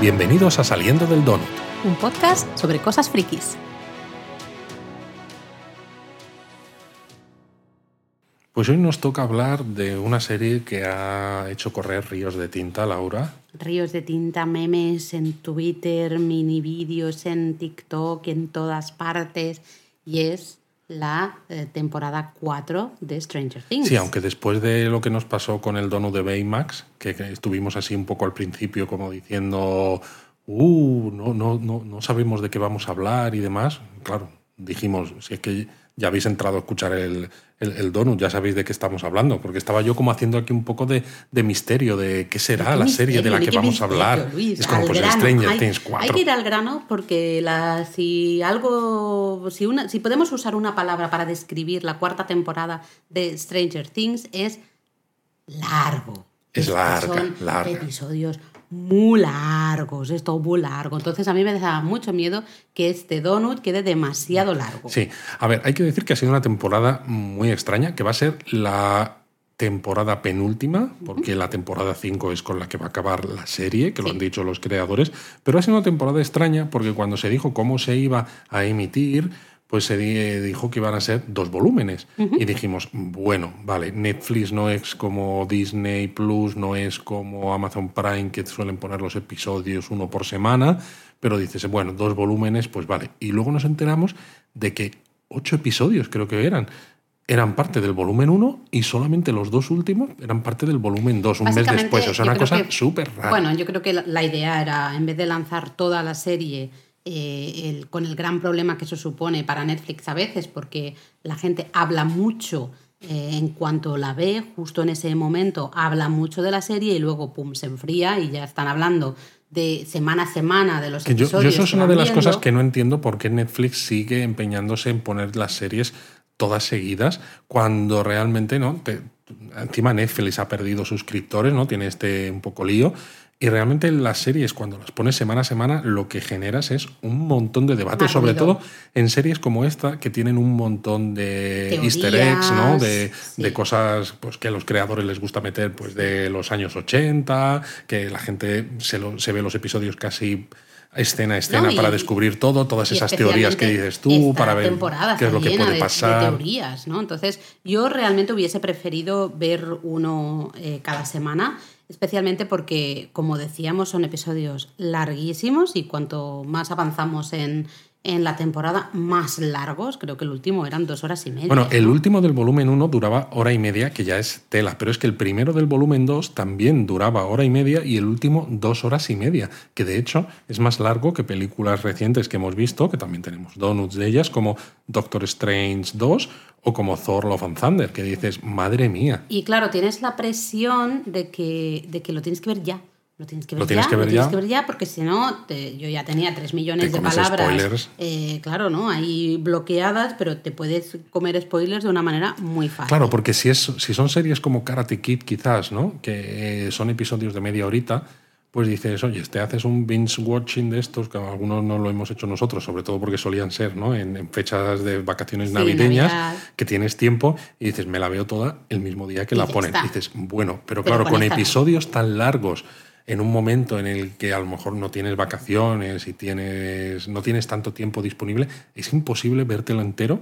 Bienvenidos a Saliendo del Donut. Un podcast sobre cosas frikis. Pues hoy nos toca hablar de una serie que ha hecho correr ríos de tinta, Laura. Ríos de tinta, memes en Twitter, mini vídeos en TikTok, en todas partes. Y es la eh, temporada 4 de Stranger Things. Sí, aunque después de lo que nos pasó con el donut de Baymax, que, que estuvimos así un poco al principio como diciendo, uh, no, no, no, no sabemos de qué vamos a hablar y demás, claro, dijimos, si es que ya habéis entrado a escuchar el, el, el donut, ya sabéis de qué estamos hablando, porque estaba yo como haciendo aquí un poco de, de misterio, de qué será ¿Qué la serie de la ¿Ni que vamos a hablar. Luis? es como pues grano. Stranger hay, Things 4. Hay que ir al grano porque la, si algo, si, una, si podemos usar una palabra para describir la cuarta temporada de Stranger Things es largo. Es larga, son larga. episodios muy largos, es todo muy largo. Entonces a mí me daba mucho miedo que este donut quede demasiado largo. Sí, a ver, hay que decir que ha sido una temporada muy extraña, que va a ser la temporada penúltima, porque la temporada 5 es con la que va a acabar la serie, que lo han dicho los creadores, pero ha sido una temporada extraña porque cuando se dijo cómo se iba a emitir, pues se di- dijo que iban a ser dos volúmenes. Y dijimos, bueno, vale, Netflix no es como Disney Plus, no es como Amazon Prime, que suelen poner los episodios uno por semana, pero dices, bueno, dos volúmenes, pues vale. Y luego nos enteramos de que ocho episodios creo que eran. Eran parte del volumen 1 y solamente los dos últimos eran parte del volumen 2, un mes después. O sea, una cosa súper rara. Bueno, yo creo que la idea era, en vez de lanzar toda la serie eh, el- con el gran problema que eso supone para Netflix a veces, porque la gente habla mucho eh, en cuanto la ve, justo en ese momento habla mucho de la serie y luego, pum, se enfría y ya están hablando de semana a semana de los Que yo, yo episodios. eso es una de las viendo. cosas que no entiendo por qué Netflix sigue empeñándose en poner las series todas seguidas cuando realmente no Te- encima Netflix ha perdido suscriptores no tiene este un poco lío y realmente las series cuando las pones semana a semana lo que generas es un montón de debate sobre todo en series como esta que tienen un montón de Teorías, easter eggs no de, sí. de cosas pues que a los creadores les gusta meter pues de los años 80 que la gente se, lo- se ve los episodios casi escena a escena No, y- para descubrir todo, todas esas teorías que dices tú, para ver qué es lo que puede de- de pasar. teorías, ¿no? Entonces, yo realmente hubiese preferido ver uno eh, cada semana, especialmente porque, como decíamos, son episodios larguísimos y cuanto más avanzamos en, en la temporada, más largos. Creo que el último eran dos horas y media. Bueno, el último del volumen 1 duraba hora y media, que ya es tela, pero es que el primero del volumen 2 también duraba hora y media y el último dos horas y media, que de hecho es más largo que películas recientes que hemos visto, que también tenemos donuts de ellas, como Doctor Strange 2 o como Thor Love and Thunder, que dices, madre mía. Y claro, tienes la presión de que, de que lo tienes que ver ya. Lo tienes que ver Lo tienes ya, que ver lo tienes que ver ya, porque si no, te- yo ya tenía tres millones Te de palabras. spoilers. eh, claro, ¿no? Ahí bloqueadas, pero te puedes comer spoilers de una manera muy fácil. Claro, porque si, es, si son series como Karate Kid, quizás, ¿no? Que eh, son episodios de media horita, pues dices, oye, te haces un binge watching de estos, que algunos no lo hemos hecho nosotros, sobre todo porque solían ser, ¿no? En, en fechas de vacaciones Sí, navideñas, Navidad. que tienes tiempo y dices, me la veo toda el mismo día que Y la ponen. Y dices, bueno, pero, Pero claro, con episodios tan largos, en un momento en el que a lo mejor no tienes vacaciones y tienes, no tienes tanto tiempo disponible, es imposible vértelo entero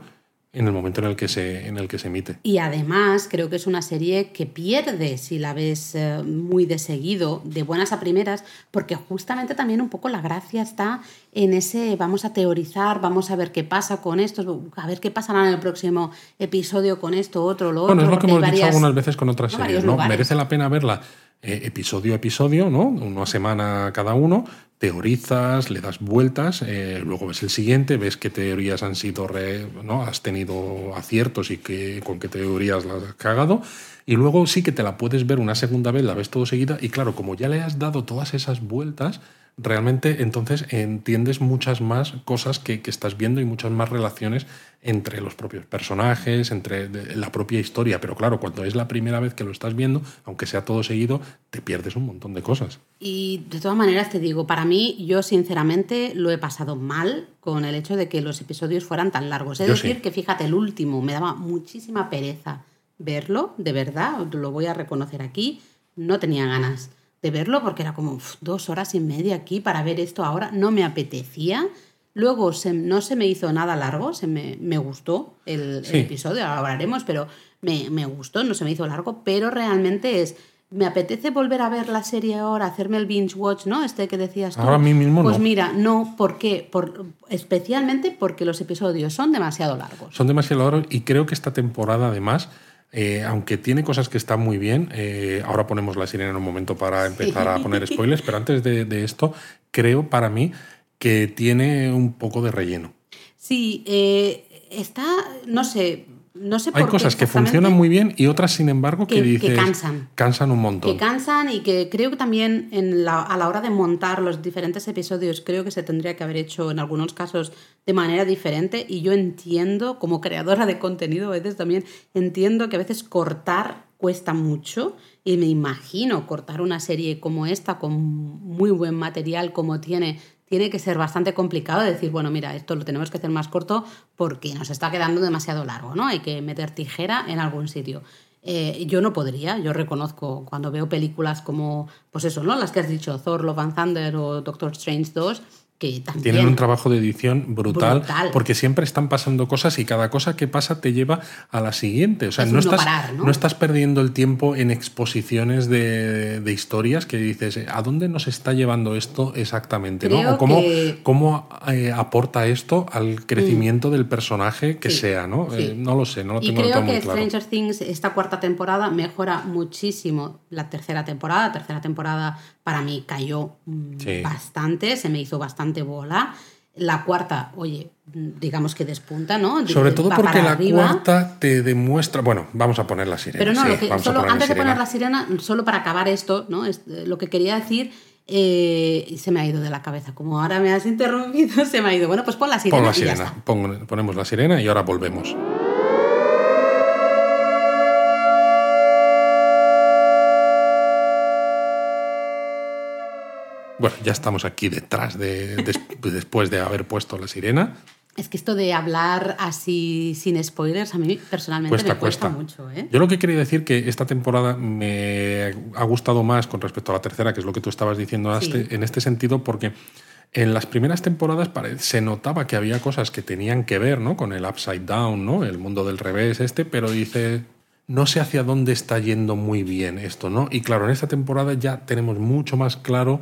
en el momento en el que se, en el que se emite. Y además creo que es una serie que pierde si la ves eh, muy de seguido, de buenas a primeras, porque justamente también un poco la gracia está en ese vamos a teorizar, vamos a ver qué pasa con esto, a ver qué pasará en el próximo episodio con esto, otro, lo Bueno, otro. es lo que hemos hay dicho varias- algunas veces con otras no, series, ¿no? lugares. Merece la pena verla eh, episodio a episodio, ¿no? Una semana cada uno, teorizas, le das vueltas, eh, luego ves el siguiente, ves qué teorías han sido, re- ¿no? Has tenido aciertos y qué- con qué teorías las has cagado. Y luego sí que te la puedes ver una segunda vez, la ves todo seguida, y claro, como ya le has dado todas esas vueltas, realmente entonces entiendes muchas más cosas que, que estás viendo y muchas más relaciones entre los propios personajes, entre de- la propia historia. Pero claro, cuando es la primera vez que lo estás viendo, aunque sea todo seguido, te pierdes un montón de cosas. Y de todas maneras te digo, para mí yo sinceramente lo he pasado mal con el hecho de que los episodios fueran tan largos. Es Yo decir, sí. que fíjate, el último me daba muchísima pereza verlo, de verdad, lo voy a reconocer aquí, no tenía ganas de verlo porque era como uf, dos horas y media aquí para ver esto ahora. No me apetecía. Luego se- no se me hizo nada largo, se me, me gustó el, episodio, ahora hablaremos, pero me, me gustó, no se me hizo largo, pero realmente es, me apetece volver a ver la serie ahora, hacerme el binge watch, ¿no? Este que decías tú. Ahora a mí mismo Pues no. mira, no, ¿por qué? Por, especialmente porque los episodios son demasiado largos. Son demasiado largos y creo que esta temporada además, eh, aunque tiene cosas que están muy bien, eh, ahora ponemos la sirena en un momento para empezar a poner spoilers, pero antes de, de esto, creo para mí que tiene un poco de relleno. Sí, eh, está, no sé, no sé Hay por qué cosas que funcionan muy bien y otras, sin embargo, que, Que- que dices... cansan. Cansan un montón. que cansan y que creo que también en la- a la hora de montar los diferentes episodios creo que se tendría que haber hecho en algunos casos de manera diferente y yo entiendo como creadora de contenido a veces también entiendo que a veces cortar cuesta mucho y me imagino cortar una serie como esta con muy buen material como tiene tiene que ser bastante complicado decir, bueno, mira, esto lo tenemos que hacer más corto porque nos está quedando demasiado largo, ¿no? Hay que meter tijera en algún sitio. Eh, yo no podría, yo reconozco cuando veo películas como, pues eso, ¿no? Las que has dicho, Thor, Love and Thunder o Doctor Strange 2, que también... Tienen un trabajo de edición brutal, Brutal. porque siempre están pasando cosas y cada cosa que pasa te lleva a la siguiente. O sea, Es no estás, parar, ¿no? estás perdiendo el tiempo en exposiciones de, de historias que dices, ¿a dónde nos está llevando esto exactamente? ¿no? Creo O cómo, que- cómo eh, aporta esto al crecimiento del personaje que Sí, sea, ¿no? sí. Eh, no lo sé, no lo Y tengo del todo creo muy que claro. Stranger Things, esta cuarta temporada, mejora muchísimo la tercera temporada. La tercera temporada para mí cayó mm, Sí. bastante, se me hizo bastante bola. La cuarta, oye, digamos que despunta, ¿no? Sobre todo porque la arriba. cuarta te demuestra. Bueno, vamos a poner la sirena. Pero no, sí, lo que- solo antes de sirena. poner la sirena, solo para acabar esto, ¿no? Eh, lo que quería decir eh, se me ha ido de la cabeza. Como ahora me has interrumpido, se me ha ido. Bueno, pues pon la sirena. Pon la y ya sirena. está. Pon- ponemos la sirena y ahora volvemos. Bueno, ya estamos aquí detrás de, des- después de haber puesto la sirena. Es que esto de hablar así sin spoilers, a mí personalmente Cuesta, me cuesta, cuesta. mucho. ¿eh? Yo lo que quería decir que esta temporada me ha gustado más con respecto a la tercera, que es lo que tú estabas diciendo Sí. en este sentido, porque en las primeras temporadas se notaba que había cosas que tenían que ver ¿no? con el upside down, ¿no? el mundo del revés este, pero dice, no sé hacia dónde está yendo muy bien esto, ¿no? Y claro, en esta temporada ya tenemos mucho más claro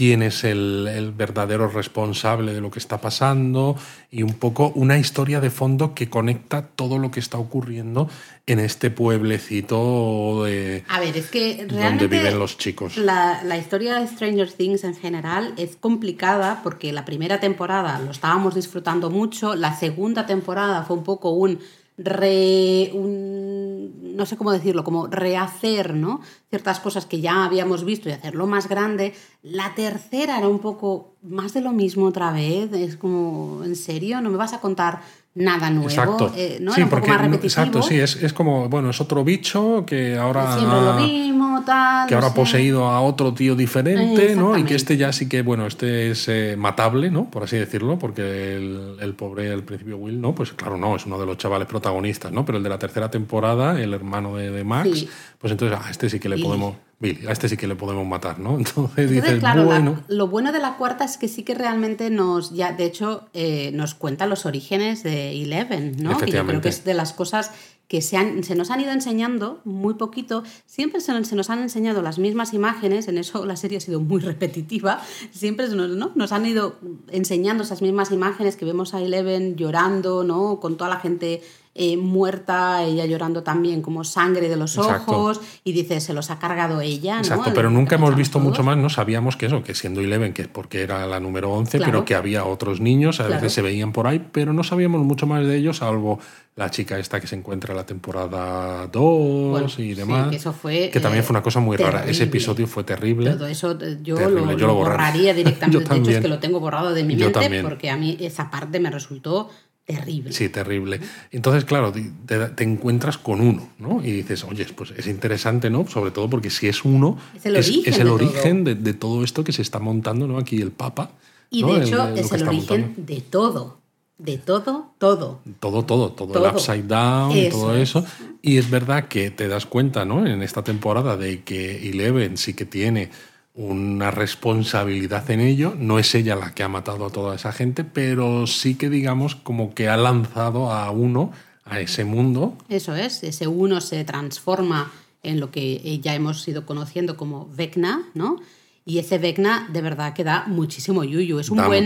quién es el, el verdadero responsable de lo que está pasando y un poco una historia de fondo que conecta todo lo que está ocurriendo en este pueblecito de, A ver, es que donde viven los chicos. la, la historia de Stranger Things en general es complicada porque la primera temporada lo estábamos disfrutando mucho, la segunda temporada fue un poco un re un, no sé cómo decirlo, como rehacer, ¿no? Ciertas cosas que ya habíamos visto y hacerlo más grande. La tercera era un poco más de lo mismo otra vez, es como, ¿en serio? ¿No me vas a contar nada nuevo? Exacto. Eh, ¿no? Sí, Era un poco porque más no- repetitivo. exacto, sí, es, es como, bueno, es otro bicho que ahora Siempre lo mismo, tal. que ahora ha poseído a otro tío diferente, ¿no? Y que este ya sí que, bueno, este es eh, matable, ¿no? Por así decirlo, porque el, el pobre al principio Will, ¿no? Pues claro, no, es uno de los chavales protagonistas, ¿no? Pero el de la tercera temporada, el hermano de, de Max, Sí. Pues entonces a este sí que le Billy. podemos, Billy, a este sí que le podemos matar, ¿no? Entonces, Entonces, dices, claro, la- bueno, lo bueno de la cuarta es que sí que realmente nos, ya, de hecho, eh, nos cuenta los orígenes de Eleven, ¿no? Que yo creo que es de las cosas que se, han- se nos han ido enseñando muy poquito. Siempre se, nos- se nos han enseñado las mismas imágenes, en eso la serie ha sido muy repetitiva. Siempre nos, ¿no? nos han ido enseñando esas mismas imágenes que vemos a Eleven llorando, ¿no? Con toda la gente eh, muerta, ella llorando también como sangre de los Exacto. ojos, y dice, se los ha cargado ella. Exacto, pero nunca hemos visto todos. mucho más, no sabíamos que eso, que siendo Eleven, que es porque era la número 11, Claro. pero que había otros niños, a Claro. veces se veían por ahí, pero no sabíamos mucho más de ellos, salvo la chica esta que se encuentra en la temporada 2 Bueno, y sí, demás. que eso fue, que también eh, fue una cosa muy rara. Ese episodio fue terrible. Todo eso eh, yo, Terrible, lo, yo lo borraría. borraría directamente. Yo de hecho, es que lo tengo borrado de mi Yo mente también. porque a mí esa parte me resultó terrible. Sí, terrible. Entonces, claro, te, te encuentras con uno, ¿no? Y dices, oye, pues es interesante, ¿no? Sobre todo porque si es uno, Es el origen es de el todo. origen de, de todo esto que se está montando, ¿no? Aquí el Papa. Y ¿no? de El- hecho es el origen montando. de todo. de todo, todo. Todo, todo, todo, el upside down, todo eso. Y es verdad que te das cuenta, ¿no? En esta temporada de que Eleven sí que tiene una responsabilidad en ello. No es ella la que ha matado a toda esa gente, pero sí que digamos como que ha lanzado a uno a ese mundo. Eso es, ese uno se transforma en lo que ya hemos ido conociendo como Vecna, ¿no? Y ese Vecna de verdad que da muchísimo yuyu. Es un, buen,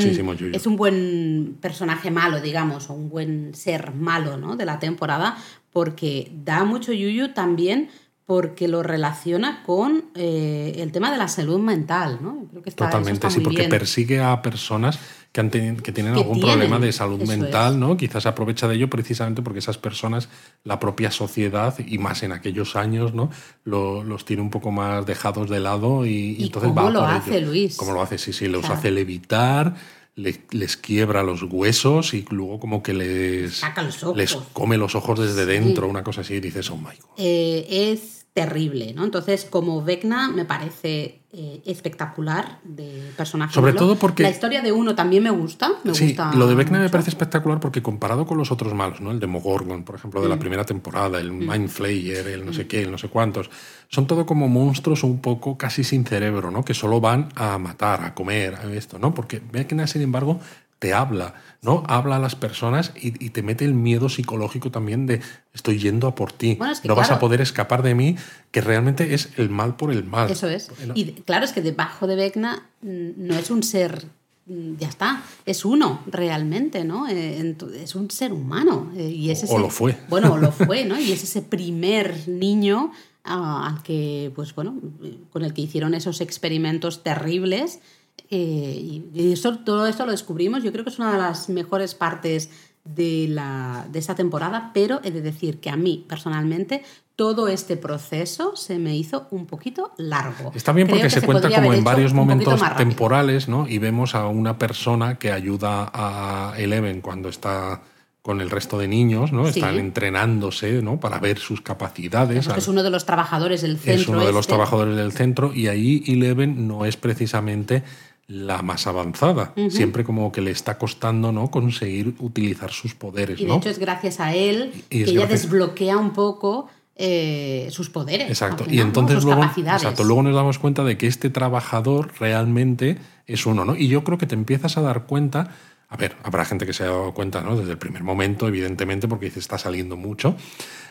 es un buen personaje malo, digamos, o un buen ser malo ¿no? de la temporada, porque da mucho yuyu también porque lo relaciona con eh, el tema de la salud mental, ¿no? Creo que Totalmente, sí, porque persigue a personas que, han que tienen algún problema de salud mental, ¿no? Quizás aprovecha de ello precisamente porque esas personas, la propia sociedad, y más en aquellos años, ¿no? los tiene un poco más dejados de lado y, entonces ¿cómo lo hace, Luis? ¿Cómo lo hace? Sí, sí, los hace levitar, les, quiebra los huesos y luego como que les, les come los ojos desde dentro, una cosa así, y dices, oh my God. Eh, es terrible, ¿no? Entonces, como Vecna me parece eh, espectacular de personaje. Sobre todo porque... La historia de uno también me gusta. Me sí, lo de Vecna me parece espectacular porque comparado con los otros malos, ¿no? El Demogorgon, por ejemplo, de la mm. primera temporada, el mm. Mind Flayer, el no sé mm. qué, el no sé cuántos, son todo como monstruos un poco casi sin cerebro, ¿no? Que solo van a matar, a comer, a esto, ¿no? Porque Vecna, sin embargo, te habla, ¿no? Habla a las personas y, te mete el miedo psicológico también de estoy yendo a por ti, no vas a poder escapar de mí, que realmente es el mal por el mal. Eso es. Y claro, es que debajo de Vecna mm, no es un ser mm, ya está, es uno realmente, ¿no? Eh, es un ser humano. Eh, y es o lo fue. Bueno, lo fue, ¿no? Y es ese primer niño ah, al que, pues bueno, con el que hicieron esos experimentos terribles eh, y eso, todo esto lo descubrimos, yo creo que es una de las mejores partes de, la, de esta temporada, pero he de decir que a mí personalmente todo este proceso se me hizo un poquito largo. Está bien porque se, cuenta como en varios momentos temporales, ¿no? Y vemos a una persona que ayuda a Eleven cuando está con el resto de niños, ¿no? Están entrenándose, ¿no? Para ver sus capacidades. Es uno de los trabajadores del centro. Es uno de los este. trabajadores del centro y ahí Eleven no es precisamente la más avanzada. Siempre como que le está costando ¿no? conseguir utilizar sus poderes. Y de hecho es gracias a él que ella desbloquea un poco eh, sus poderes. Exacto. y entonces luego, exacto, luego nos damos cuenta de que este trabajador realmente es uno. ¿no? Y yo creo que te empiezas a dar cuenta. A ver, habrá gente que se ha dado cuenta ¿no? desde el primer momento, evidentemente, porque dice está saliendo mucho.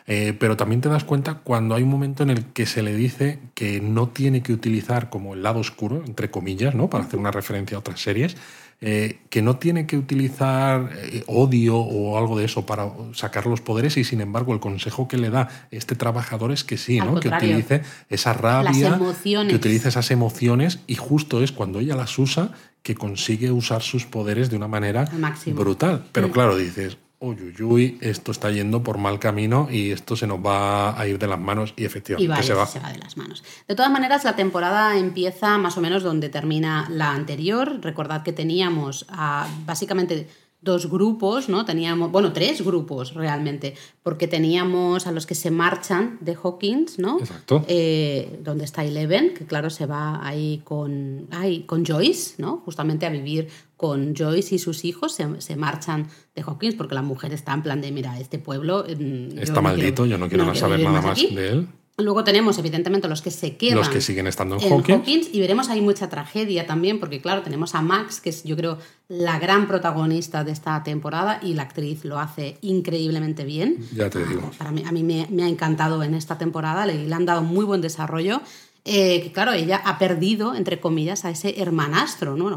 Eh, pero también te das cuenta cuando hay un momento en el que se le dice que no tiene que utilizar como el lado oscuro, entre comillas, ¿no? para hacer una referencia a otras series, eh, que no tiene que utilizar eh, odio o algo de eso para sacar los poderes y sin embargo el consejo que le da este trabajador es que sí, ¿no? que utilice esa rabia, que utilice esas emociones y justo es cuando ella las usa que consigue usar sus poderes de una manera brutal. Pero mm. claro, dices, uy, uy, esto está yendo por mal camino y esto se nos va a ir de las manos y efectivamente se va. se va de las manos. De todas maneras, la temporada empieza más o menos donde termina la anterior. Recordad que teníamos a, básicamente dos grupos, ¿no? Teníamos, bueno, tres grupos realmente, porque teníamos a los que se marchan de Hawkins, ¿no? Exacto. Eh, donde está Eleven, que claro, se va ahí con, ahí con Joyce, ¿no? Justamente a vivir con Joyce y sus hijos, se, marchan de Hawkins porque la mujer está en plan de, mira, este pueblo... Mm, está maldito, yo no quiero saber nada más de él. Luego tenemos, evidentemente, los que se quedan. Los que siguen estando en, Hawkins. Y veremos ahí mucha tragedia también, porque, claro, tenemos a Max, que es, yo creo, la gran protagonista de esta temporada, y la actriz lo hace increíblemente bien. Ya te digo. Para mí, a mí me, ha encantado en esta temporada, le, le han dado muy buen desarrollo. Eh, que claro, ella ha perdido, entre comillas, a ese hermanastro, ¿no?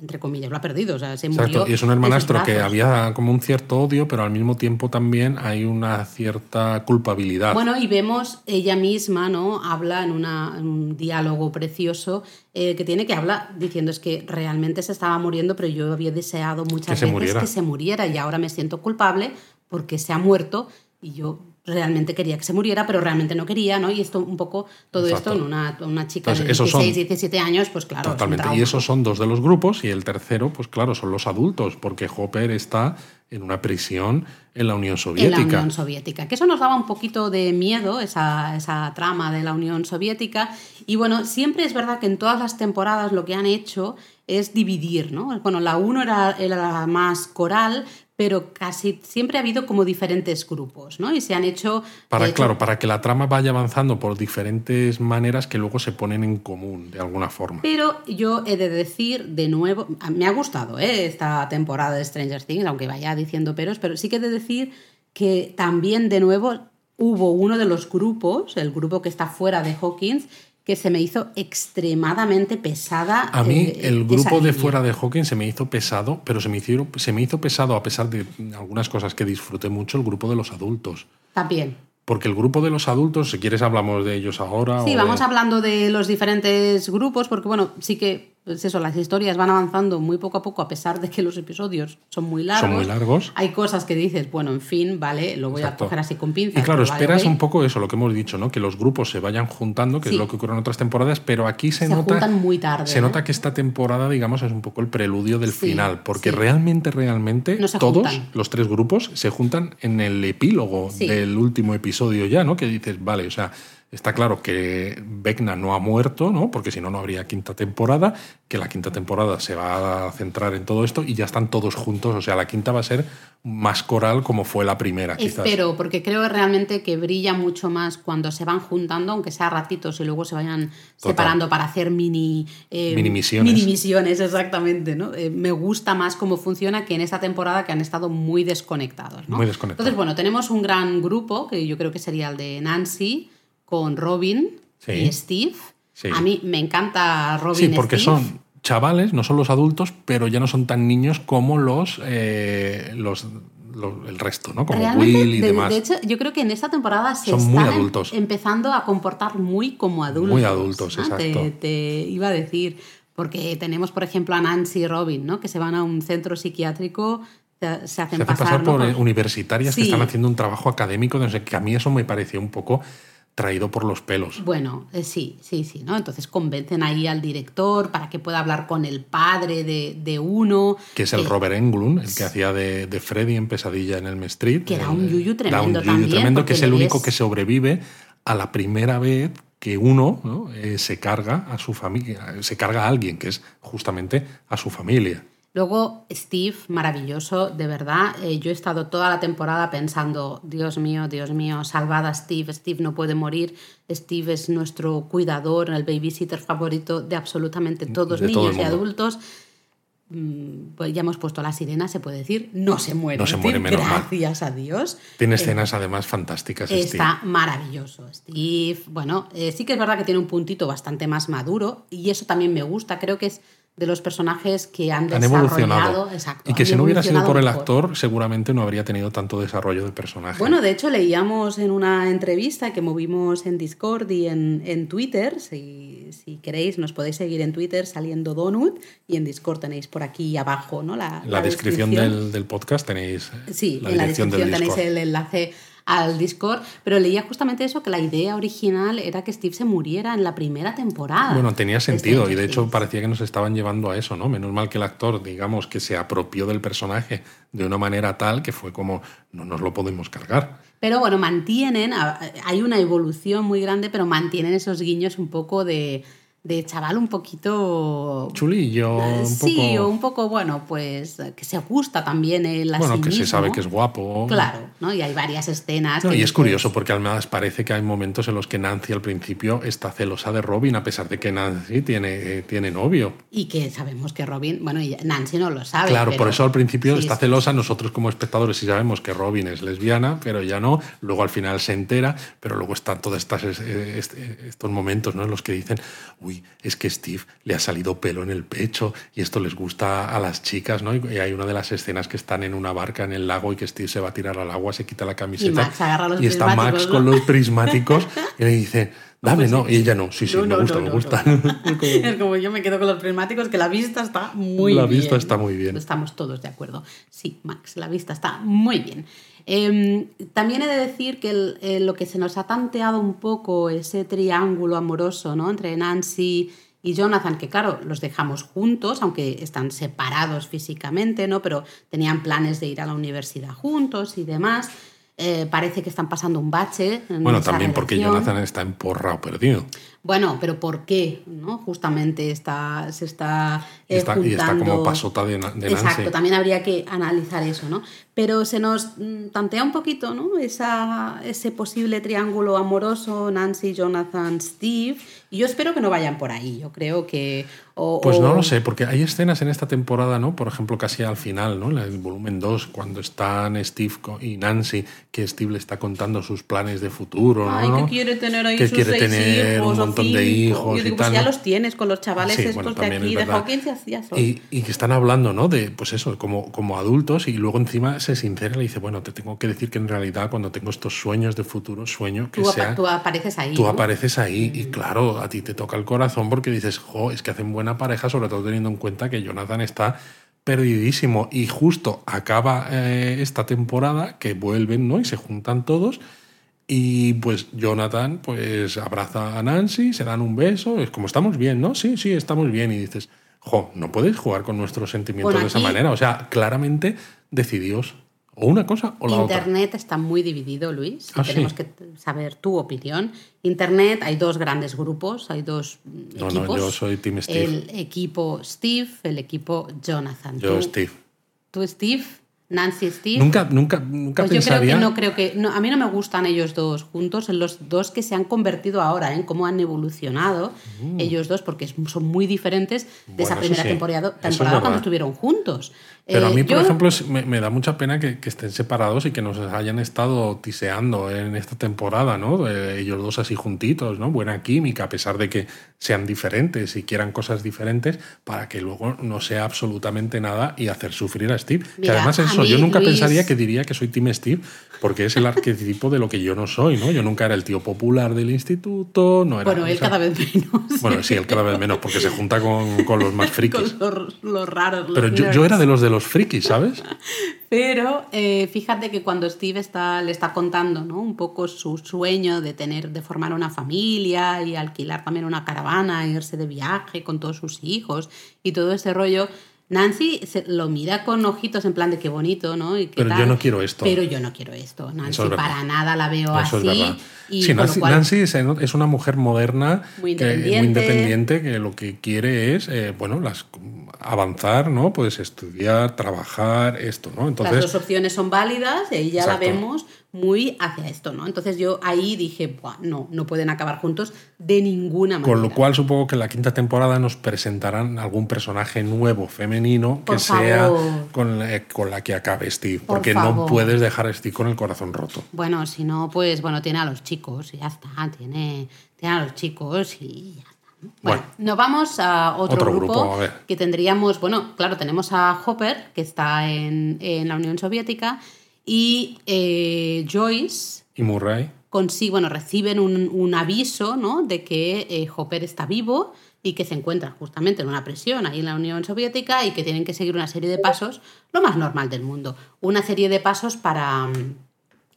entre comillas, lo ha perdido, o sea, se Exacto. Y es un hermanastro que había como un cierto odio, pero al mismo tiempo también hay una cierta culpabilidad. Bueno, y vemos ella misma, ¿no? Habla en, un diálogo precioso eh, que tiene que hablar diciendo es que realmente se estaba muriendo, pero yo había deseado muchas veces que se muriera y ahora me siento culpable porque se ha muerto y yo realmente quería que se muriera, pero realmente no quería, ¿no? Y esto un poco, todo esto en una, una chica pues de 16, 17 años, pues claro. Totalmente. Y esos son dos de los grupos y el tercero, pues claro, son los adultos, porque Hopper está en una prisión en la Unión Soviética. En la Unión Soviética. Que eso nos daba un poquito de miedo, esa, esa trama de la Unión Soviética. Y bueno, siempre es verdad que en todas las temporadas lo que han hecho es dividir, ¿no? Bueno, la 1 era, era, la más coral, pero casi siempre ha habido como diferentes grupos, ¿no? Y se han hecho... Para, hecho, claro, para que la trama vaya avanzando por diferentes maneras que luego se ponen en común de alguna forma. Pero yo he de decir de nuevo, me ha gustado ¿eh? esta temporada de Stranger Things, aunque vaya diciendo peros, pero sí que he de decir que también de nuevo hubo uno de los grupos, el grupo que está fuera de Hawkins, que se me hizo extremadamente pesada. A mí eh, el grupo de fuera de Hawking se me hizo pesado, pero se me, hicieron, se me hizo pesado a pesar de algunas cosas que disfruté mucho, el grupo de los adultos. También. Porque el grupo de los adultos, si quieres hablamos de ellos ahora. Sí, o vamos de- hablando de los diferentes grupos, porque bueno, sí que pues eso, las historias van avanzando muy poco a poco, a pesar de que los episodios son muy largos. Son muy largos. Hay cosas que dices, bueno, en fin, vale, lo voy Exacto. a coger así con pinzas. Y claro, vale, esperas un poco eso, lo que hemos dicho, ¿no? Que los grupos se vayan juntando, que Sí. es lo que ocurre en otras temporadas, pero aquí se, Se nota. juntan muy tarde, Se ¿eh? nota que esta temporada, digamos, es un poco el preludio del Sí, final. Porque sí. realmente, realmente, No se todos juntan. los tres grupos se juntan en el epílogo del último episodio ya, ¿no? Que dices, vale, o sea. Está claro que Vecna no ha muerto, ¿no? Porque si no, no habría quinta temporada. Que la quinta temporada se va a centrar en todo esto y ya están todos juntos. O sea, la quinta va a ser más coral como fue la primera, quizás. Espero, porque creo realmente que brilla mucho más cuando se van juntando, aunque sea ratitos y luego se vayan separando para hacer mini, eh, Mini misiones. mini misiones, exactamente. ¿no? Eh, me gusta más cómo funciona que en esta temporada que han estado muy desconectados. ¿no? Muy desconectados. Entonces, bueno, tenemos un gran grupo, que yo creo que sería el de Nancy, con Robin Sí. y Steve. Sí. A mí me encanta Robin Sí, porque Steve. son chavales, no son los adultos, pero ya no son tan niños como los, eh, los, el resto, ¿no? Como Realmente, Will y de, demás. de hecho, yo creo que en esta temporada se Son están muy adultos. empezando a comportar muy como adultos. Muy adultos, exacto. te iba a decir, porque tenemos, por ejemplo, a Nancy y Robin, ¿no? que se van a un centro psiquiátrico, se, hacen se hacen pasar, pasar ¿no? por por- eh, universitarias que están haciendo un trabajo académico, no sé, que a mí eso me pareció un poco traído por los pelos. Bueno, eh, sí, sí, sí, ¿no? Entonces convencen ahí al director para que pueda hablar con el padre de, de uno. Que es el eh, Robert Englund, el que hacía de, de Freddy en Pesadilla en el Street. Que da El- un yuyu da tremendo yuyu también, tremendo, que es el único que sobrevive a la primera vez que uno ¿no? Eh, se carga a su familia, se carga a alguien, que es justamente a su familia. Luego, Steve, maravilloso, de verdad. Eh, yo he estado toda la temporada pensando, Dios mío, Dios mío, salvada a Steve, Steve no puede morir, Steve es nuestro cuidador, el babysitter favorito de absolutamente todos, De todo niños y adultos. Mm, Pues ya hemos puesto la sirena, se puede decir, no se muere. No se Steve, muere, menos mal. Gracias a Dios. Tiene Eh, escenas además fantásticas. Steve. Está maravilloso. Steve, bueno, eh, sí que es verdad que tiene un puntito bastante más maduro y eso también me gusta. Creo que es de los personajes que han, Han desarrollado. evolucionado. Exacto, y que si no hubiera sido por el mejor. actor, seguramente no habría tenido tanto desarrollo de personaje. Bueno, de hecho leíamos en una entrevista que movimos en Discord y en, en Twitter, si, si queréis nos podéis seguir en Twitter saliendo Donut y en Discord tenéis por aquí abajo ¿no? la, en la, descripción, Del, del podcast tenéis Sí, la en la descripción del tenéis el enlace al Discord, pero leía justamente eso, que la idea original era que Steve se muriera en la primera temporada. Bueno, tenía de sentido y de hecho parecía que nos estaban llevando a eso, ¿no? Menos mal que el actor, digamos, que se apropió del personaje de una manera tal que fue como, no nos lo podemos cargar. Pero bueno, mantienen, hay una evolución muy grande, pero mantienen esos guiños un poco de, de chaval un poquito... Chulillo, un sí, poco... o un poco, bueno, pues que se gusta también a bueno, sí que se sabe que es guapo. Claro, ¿no? Y hay varias escenas. No, que y es curioso porque además parece que hay momentos en los que Nancy al principio está celosa de Robin, a pesar de que Nancy tiene, eh, tiene novio. Y que sabemos que Robin, bueno, Nancy no lo sabe. Claro, pero- por eso al principio sí, está sí. celosa. Nosotros como espectadores sí sabemos que Robin es lesbiana, pero ya no. Luego al final se entera, pero luego están todos eh, est- estos momentos ¿no? en los que dicen, uy, es que Steve le ha salido pelo en el pecho y esto les gusta a las chicas, ¿no? Y hay una de las escenas que están en una barca en el lago y que Steve se va a tirar al agua, se quita la camiseta Max agarra los y está Max con ¿no? los prismáticos y le dice, dame, ¿no? Y ella no, sí, sí, No, me no, gusta, no, me no, gusta. Es como yo me quedo con los prismáticos, que la vista está muy La bien. vista está muy bien. Estamos todos de acuerdo. Sí, Max, la vista está muy bien. Eh, también he de decir que el- eh, lo que se nos ha tanteado un poco ese triángulo amoroso ¿no? entre Nancy y Jonathan, que claro, los dejamos juntos, aunque están separados físicamente, ¿no? pero tenían planes de ir a la universidad juntos y demás. Eh, parece que están pasando un bache. en Bueno, también porque. Jonathan está emporrado perdido. Bueno, pero ¿por qué? ¿no? Justamente está, se está, y eh, está, y está como juntando- pasota de, Na- de Nancy. Exacto, también habría que analizar eso, ¿no? Pero se nos mm, tantea un poquito, ¿no? Esa, ese posible triángulo amoroso, Nancy, Jonathan, Steve. Y yo espero que no vayan por ahí. Yo creo que. o- Pues no lo sé, porque hay escenas en esta temporada, ¿no? Por ejemplo, casi al final, ¿no? En el volumen 2, cuando están Steve y Nancy, que Steve le está contando sus planes de futuro, ¿no? Ay, que quiere tener ahí Que sus quiere seis tener hijos un montón de hijos Yo y pues tal, ya ¿no? los tienes con los chavales Sí, estos bueno, de aquí, de. Hawkins ya- ya son. Y, y que están hablando, ¿no? De, pues eso, como, como adultos, y luego encima se sincera y le dice, bueno, te tengo que decir que en realidad cuando tengo estos sueños de futuro, sueño que tú, apa- sea... tú apareces ahí. Tú ¿no? apareces ahí y claro, a ti te toca el corazón porque dices, jo, es que hacen buena pareja, sobre todo teniendo en cuenta que Jonathan está perdidísimo y justo acaba eh, esta temporada que vuelven, ¿no? Y se juntan todos y pues Jonathan pues abraza a Nancy, se dan un beso, es como estamos bien, ¿no? Sí, sí, estamos bien y dices, jo, no puedes jugar con nuestros sentimientos Bueno, de esa manera, o sea, claramente decidíos o una cosa o la otra. Internet está muy dividido, Luis. Ah, tenemos sí. que saber tu opinión. Internet, hay dos grandes grupos, hay dos mm, No, no, equipos. yo soy Team Steve. El equipo Steve, el equipo Jonathan. Yo, Tú- Steve. Tú, Steve, Nancy, Steve. Nunca, nunca, nunca Pues yo creo que no creo que. no, a mí no me gustan ellos dos juntos, en los dos que se han convertido ahora, en cómo han evolucionado ellos dos, porque es- son muy diferentes de esa Mm. Bueno, eso primera sí, temporada, es cuando estuvieron juntos. Pero a Eh, mí, por yo- ejemplo, es- me, me da mucha pena que, que estén separados y que nos hayan estado tiseando en esta temporada, ¿no? Eh, ellos dos así juntitos, ¿no? Buena química, a pesar de que sean diferentes y quieran cosas diferentes, para que luego no sea absolutamente nada y hacer sufrir a Steve. que además a mí, yo nunca Luis- pensaría que diría que soy Team Steve, porque es el arquetipo de lo que yo no soy, ¿no? Yo nunca era el tío popular del instituto, no era... Bueno, él o sea, cada vez menos. Bueno, sí, él cada vez menos, porque se junta con, con los más frikis. con los, los raros. los Pero yo, yo era de los de los frikis, ¿sabes? Pero eh, fíjate que cuando Steve está, le está contando ¿no? un poco su sueño de tener, de formar una familia y alquilar también una caravana, irse de viaje con todos sus hijos y todo ese rollo. Nancy se- lo mira con ojitos en plan de qué bonito, ¿no? Y qué Pero yo no quiero esto. Pero yo no quiero esto. Nancy es para nada la veo Eso así. Y sí, Nancy, cual- Nancy es, una mujer moderna, Muy que- independiente. muy independiente, que lo que quiere es, eh, bueno, las, avanzar, ¿no? Puedes estudiar, trabajar, esto, ¿no? Las Entonces, dos opciones son válidas y ahí ya Exacto. la vemos muy hacia esto, ¿no? Entonces yo ahí dije, Buah, no, no pueden acabar juntos de ninguna manera. con lo cual supongo que en la quinta temporada nos presentarán algún personaje nuevo femenino que sea con la, con la que acabe Steve, Por porque no puedes dejar a Steve con el corazón roto. Bueno, si no, pues bueno, tiene a los chicos y ya está, tiene, tiene a los chicos y ya está. ¿no? Bueno, Bueno. nos vamos a otro, Otro grupo, grupo, a ver. que tendríamos, bueno, claro, tenemos a Hopper, que está en, en la Unión Soviética, y eh, Joyce Y Murray, consigue, bueno, reciben un, un aviso ¿no? de que eh, Hopper está vivo y que se encuentra justamente en una prisión ahí en la Unión Soviética y que tienen que seguir una serie de pasos, lo más normal del mundo, una serie de pasos para, mm,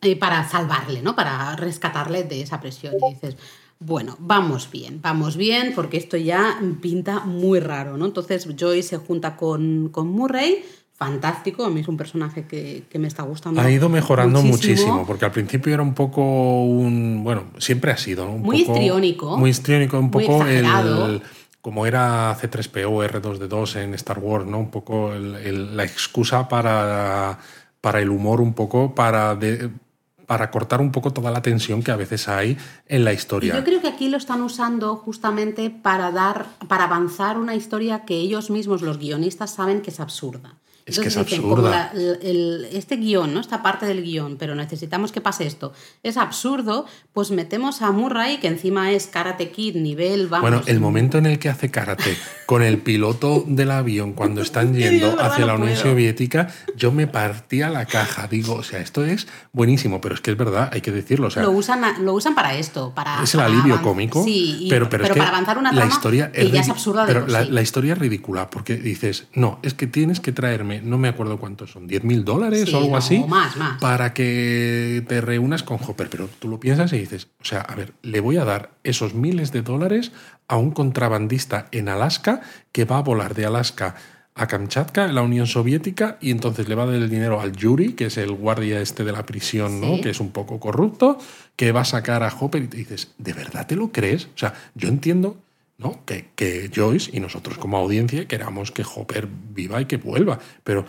eh, para salvarle, ¿no? para rescatarle de esa presión. Y dices, bueno, vamos bien, vamos bien, porque esto ya pinta muy raro. ¿no? Entonces Joyce se junta con, con Murray. Fantástico, a mí es un personaje que, que me está gustando. Ha ido mejorando muchísimo. porque al principio era un poco un. Bueno, siempre ha sido, ¿no? Un Muy poco- histriónico, Muy histriónico, un poco el. Como era C3PO, R2D2 en Star Wars, ¿no? Un poco el- la excusa para, para el humor, un poco para, de- para cortar un poco toda la tensión que a veces hay en la historia. yo creo que aquí lo están usando justamente para dar, para avanzar una historia que ellos mismos, los guionistas, saben que es absurda. Es que es dicen, absurda. como la- el- el- este guion, ¿no? esta parte del guion, pero necesitamos que pase esto. Es absurdo, pues metemos a Murray, que encima es Karate Kid, nivel, vamos. Bueno, el momento en el que hace karate con el piloto del avión cuando están yendo yo hacia no la Unión puedo. Soviética, yo me partía la caja. Digo, o sea, esto es buenísimo, pero es que es verdad, hay que decirlo. O sea, lo, usan, lo usan para esto, para... es el para alivio cómico, Sí, y- pero, pero, es que para avanzar una la trama historia que ya es absurda pero por la, sí. la historia es ridícula porque dices, no, es que tienes que traerme, no me acuerdo cuántos son, 10 mil dólares Sí, o algo no, así, más, más. para que te reúnas con Hopper. Pero tú lo piensas y dices, o sea, a ver, le voy a dar esos miles de dólares a un contrabandista en Alaska que va a volar de Alaska a Kamchatka, en la Unión Soviética, y entonces le va a dar el dinero al Yuri, que es el guardia este de la prisión, ¿no? Sí. que es un poco corrupto, que va a sacar a Hopper y te dices, ¿de verdad te lo crees? O sea, yo entiendo ¿no? que, que Joyce y nosotros como audiencia queramos que Hopper viva y que vuelva, pero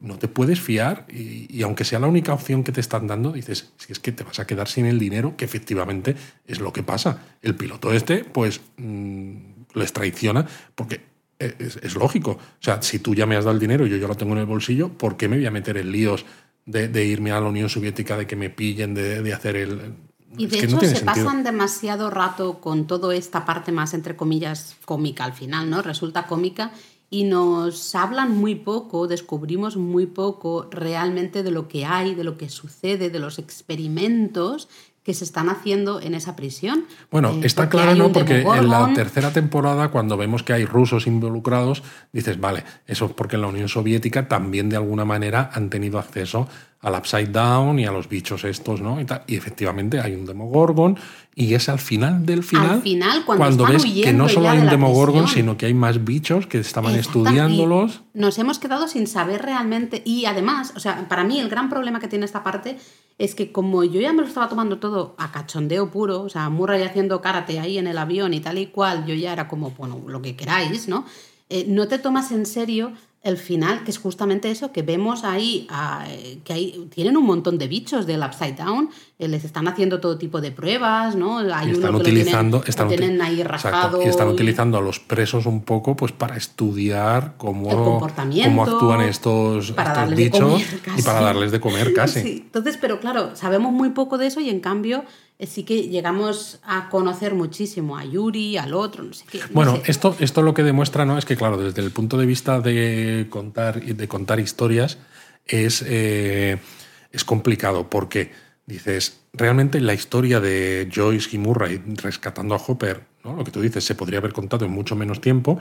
no te puedes fiar y, aunque sea la única opción que te están dando, dices, si es que te vas a quedar sin el dinero, que efectivamente es lo que pasa. El piloto este, pues, mm, les traiciona porque es, es lógico. O sea, si tú ya me has dado el dinero y yo ya lo tengo en el bolsillo, ¿por qué me voy a meter en líos de, irme a la Unión Soviética, de que me pillen, de hacer el... Y de hecho no se sentido. pasan demasiado rato con toda esta parte más, entre comillas, cómica al final, ¿no? Resulta cómica y nos hablan muy poco, descubrimos muy poco realmente de lo que hay, de lo que sucede, de los experimentos que se están haciendo en esa prisión. Bueno, Eh, está claro, ¿no? Porque en la tercera temporada, cuando vemos que hay rusos involucrados, dices, vale, eso es porque en la Unión Soviética también de alguna manera han tenido acceso al Upside Down y a los bichos estos, ¿no? Y, tal. y efectivamente hay un Demogorgon y es al final del final, Al final, cuando ves que no solo hay un Demogorgon, prisión. sino que hay más bichos que estaban estudiándolos. y Nos hemos quedado sin saber realmente. Y además, o sea, para mí el gran problema que tiene esta parte es que como yo ya me lo estaba tomando todo a cachondeo puro, o sea, Murray haciendo karate ahí en el avión y tal y cual, yo ya era como, bueno, lo que queráis, ¿no? Eh, no te tomas en serio el final, que es justamente eso, que vemos ahí, a- eh, que hay, tienen un montón de bichos del Upside Down, eh, les están haciendo todo tipo de pruebas, ¿no? Hay Y están uno que lo utilizando, tienen, están lo tienen ahí rajado. y están y- utilizando a los presos un poco pues para estudiar cómo, cómo actúan estos, bichos comer, y para darles de comer casi. Sí, entonces, pero claro, sabemos muy poco de eso y en cambio sí que llegamos a conocer muchísimo a Yuri, al otro, no sé qué. no Bueno, sé. esto, esto lo que demuestra, ¿no? Es que, claro, desde el punto de vista de contar, de contar historias, es, eh, es complicado porque dices, realmente la historia de Joyce y Murray rescatando a Hopper, ¿no? lo que tú dices, se podría haber contado en mucho menos tiempo,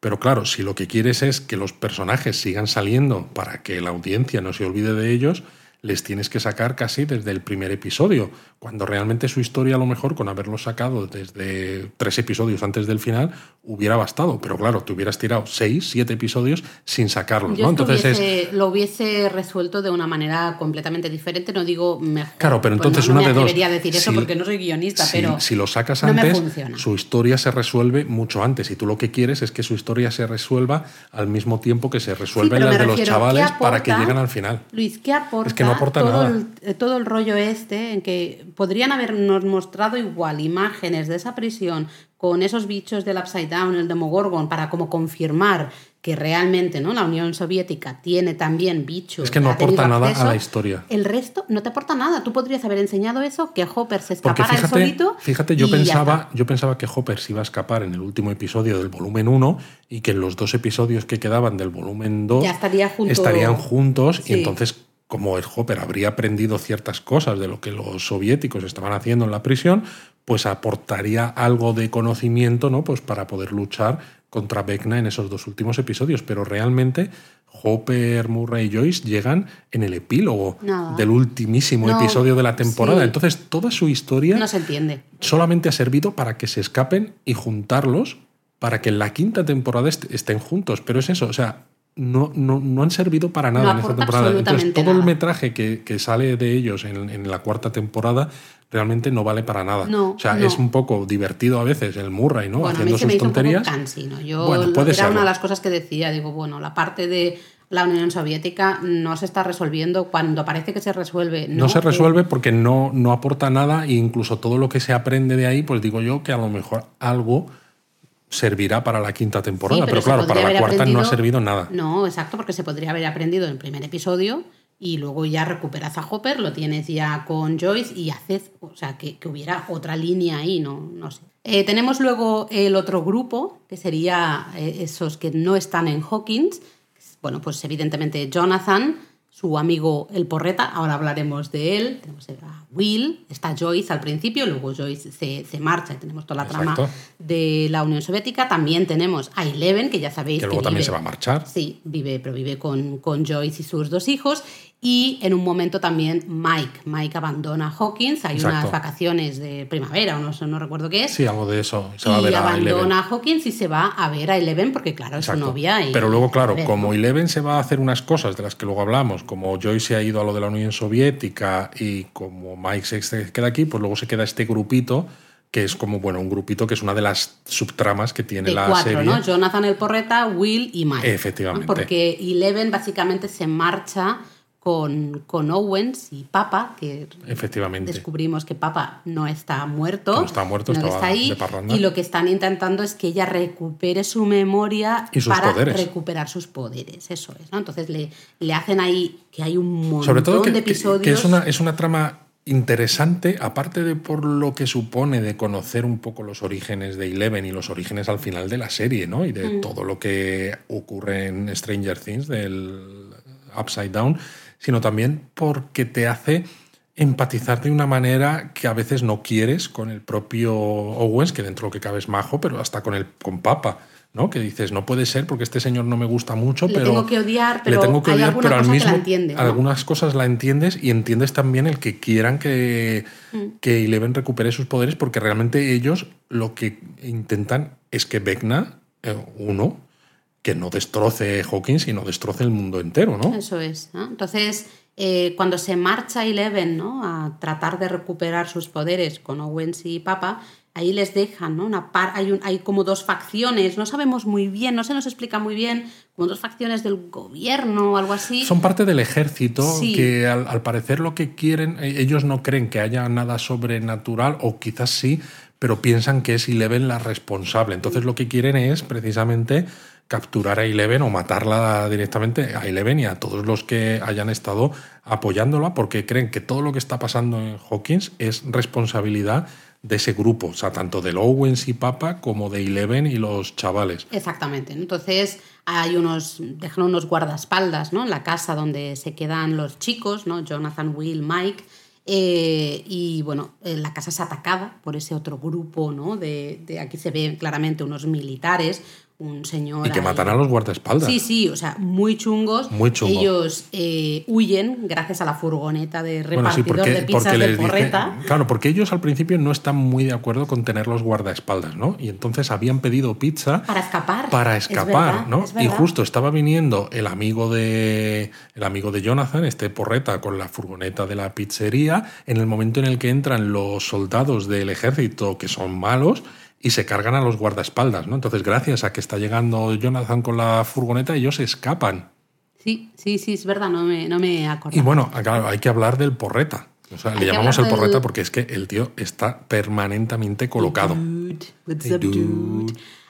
pero claro, si lo que quieres es que los personajes sigan saliendo para que la audiencia no se olvide de ellos, les tienes que sacar casi desde el primer episodio, cuando realmente su historia a lo mejor con haberlo sacado desde tres episodios antes del final hubiera bastado, pero claro, te hubieras tirado seis, siete episodios sin sacarlos, Yo ¿no? Entonces es, lo hubiese resuelto de una manera completamente diferente, no digo mejor. Claro, pero pues entonces no, no una me de dos. decir eso Si- porque no soy guionista, si, pero si lo sacas antes, su historia se resuelve mucho antes. Y tú lo que quieres es que su historia se resuelva al mismo tiempo que se resuelven pero las de los chavales ¿qué para que lleguen al final. Luis, ¿qué aporta, Es que no aporta todo, nada. El, eh, todo el rollo este en que podrían habernos mostrado igual imágenes de esa prisión con esos bichos del Upside Down, el Demogorgon, para como confirmar que realmente ¿no? la Unión Soviética tiene también bichos. Es que no aporta nada a la historia. El resto no te aporta nada. Tú podrías haber enseñado eso, que Hopper se Porque escapara él fíjate, solito. fíjate yo, pensaba, yo pensaba que Hopper se iba a escapar en el último episodio del volumen 1 y que en los dos episodios que quedaban del volumen 2 Ya estaría junto- estarían juntos Sí. y entonces como el Hopper habría aprendido ciertas cosas de lo que los soviéticos estaban haciendo en la prisión, pues aportaría algo de conocimiento, ¿no? Pues para poder luchar contra Vecna en esos dos últimos episodios. Pero realmente Hopper, Murray y Joyce llegan en el epílogo Nada. del ultimísimo No, episodio de la temporada. sí. Entonces, toda su historia No se entiende. solamente ha servido para que se escapen y juntarlos para que en la quinta temporada est- estén juntos. Pero es eso, o sea, no, no, no han servido para nada No en esta temporada. Entonces, todo el metraje que, que sale de ellos en, en la cuarta temporada realmente no vale para nada. No, o sea, es un poco divertido a veces el Murray, ¿no? Bueno, a Haciendo mí se me sus hizo un tonterías. poco cansino. Yo Bueno, puede era una de las cosas que decía, digo, bueno, la parte de la Unión Soviética no se está resolviendo cuando parece que se resuelve. No, No, se resuelve porque no, no aporta nada e incluso todo lo que se aprende de ahí, pues digo yo que a lo mejor algo servirá para la quinta temporada. Sí, pero, claro, para la cuarta no ha servido nada. No, exacto, porque se podría haber aprendido en el primer episodio y luego ya recuperas a Hopper, lo tienes ya con Joyce y haces, o sea, que, que hubiera otra línea ahí, no, no sé. Eh, tenemos luego el otro grupo, que sería eh, esos que no están en Hawkins. Bueno, pues evidentemente Jonathan, su amigo el porreta, ahora hablaremos de él. Tenemos a Will, está Joyce al principio, luego Joyce se, se marcha y tenemos toda la trama de la Unión Soviética. También tenemos a Eleven, que ya sabéis que luego también se va a marchar. Sí, vive, pero vive con, con Joyce y sus dos hijos. Y en un momento también Mike. Mike abandona Hawkins. Hay unas vacaciones de primavera, o no, no recuerdo qué es. Sí, algo de eso. Se va a ver abandona a, Hawkins y se va a ver a Eleven porque, claro, es su novia. Pero luego, claro, como Eleven se va a hacer unas cosas de las que luego hablamos, como Joy se ha ido a lo de la Unión Soviética y como Mike se queda aquí, pues luego se queda este grupito que es como, bueno, un grupito que es una de las subtramas que tiene la cuatro, serie. ¿no? Jonathan el Porreta, Will y Mike. Efectivamente. Porque Eleven básicamente se marcha con, con, Owens y Papa, que Efectivamente. descubrimos que Papa no está muerto. No está muerto, está ahí. y lo que están intentando es que ella recupere su memoria para recuperar sus poderes. Eso es, ¿no? Entonces le, le hacen ahí que hay un montón Sobre todo de episodios. Que, es, una, es una trama interesante, aparte de por lo que supone de conocer un poco los orígenes de Eleven y los orígenes al final de la serie, ¿no? Y de mm. todo lo que ocurre en Stranger Things, del Upside Down sino también porque te hace empatizar de una manera que a veces no quieres con el propio Owens, que dentro de lo que cabe es majo, pero hasta con el con Papa. ¿no? Que dices, no puede ser porque este señor no me gusta mucho, le pero. Tengo que odiar, pero. Le tengo que odiar, pero al mismo. Entiende, Algunas cosas la entiendes y entiendes también el que quieran que, mm. que Eleven recupere sus poderes, porque realmente ellos lo que intentan es que Vecna, eh, uno, que no destroce Hawkins y no destroce el mundo entero, ¿no? Eso es. Entonces, eh, cuando se marcha Eleven ¿no? a tratar de recuperar sus poderes con Owens y Papa, ahí les dejan, ¿no? Una par hay, hay como dos facciones, no sabemos muy bien, no se nos explica muy bien, como dos facciones del gobierno o algo así. Son parte del ejército que al, al, parecer lo que quieren, eh, ellos no creen que haya nada sobrenatural o quizás sí, pero piensan que es Eleven la responsable. Entonces lo que quieren es precisamente capturar a Eleven o matarla directamente a Eleven y a todos los que hayan estado apoyándola porque creen que todo lo que está pasando en Hawkins es responsabilidad de ese grupo, o sea, tanto de Owens y Papa como de Eleven y los chavales. Exactamente. Entonces hay unos, dejan unos guardaespaldas ¿no? en la casa donde se quedan los chicos, ¿no? Jonathan, Will, Mike. Eh, y bueno, eh, la casa es atacada por ese otro grupo, ¿no? De, de, aquí se ven claramente unos militares, un señor. Y que matan a los guardaespaldas. Sí, sí, o sea, muy chungos. Muy chungos. Ellos eh, huyen gracias a la furgoneta de repartidor de pizzas de porreta. claro, porque ellos al principio no están muy de acuerdo con tener los guardaespaldas, ¿no? Y entonces habían pedido pizza. Para escapar. Para escapar, ¿no? Y justo estaba viniendo el amigo de. el amigo de Jonathan, este porreta, con la furgoneta de la pizzería. En el momento en el que entran los soldados del ejército, que son malos y se cargan a los guardaespaldas, ¿no? Entonces, gracias a que está llegando Jonathan con la furgoneta, ellos escapan. Sí, sí, sí, es verdad, no me, no me Y bueno, hay que hablar del porreta. O sea, le llamamos el porreta porque es que el tío está permanentemente colocado.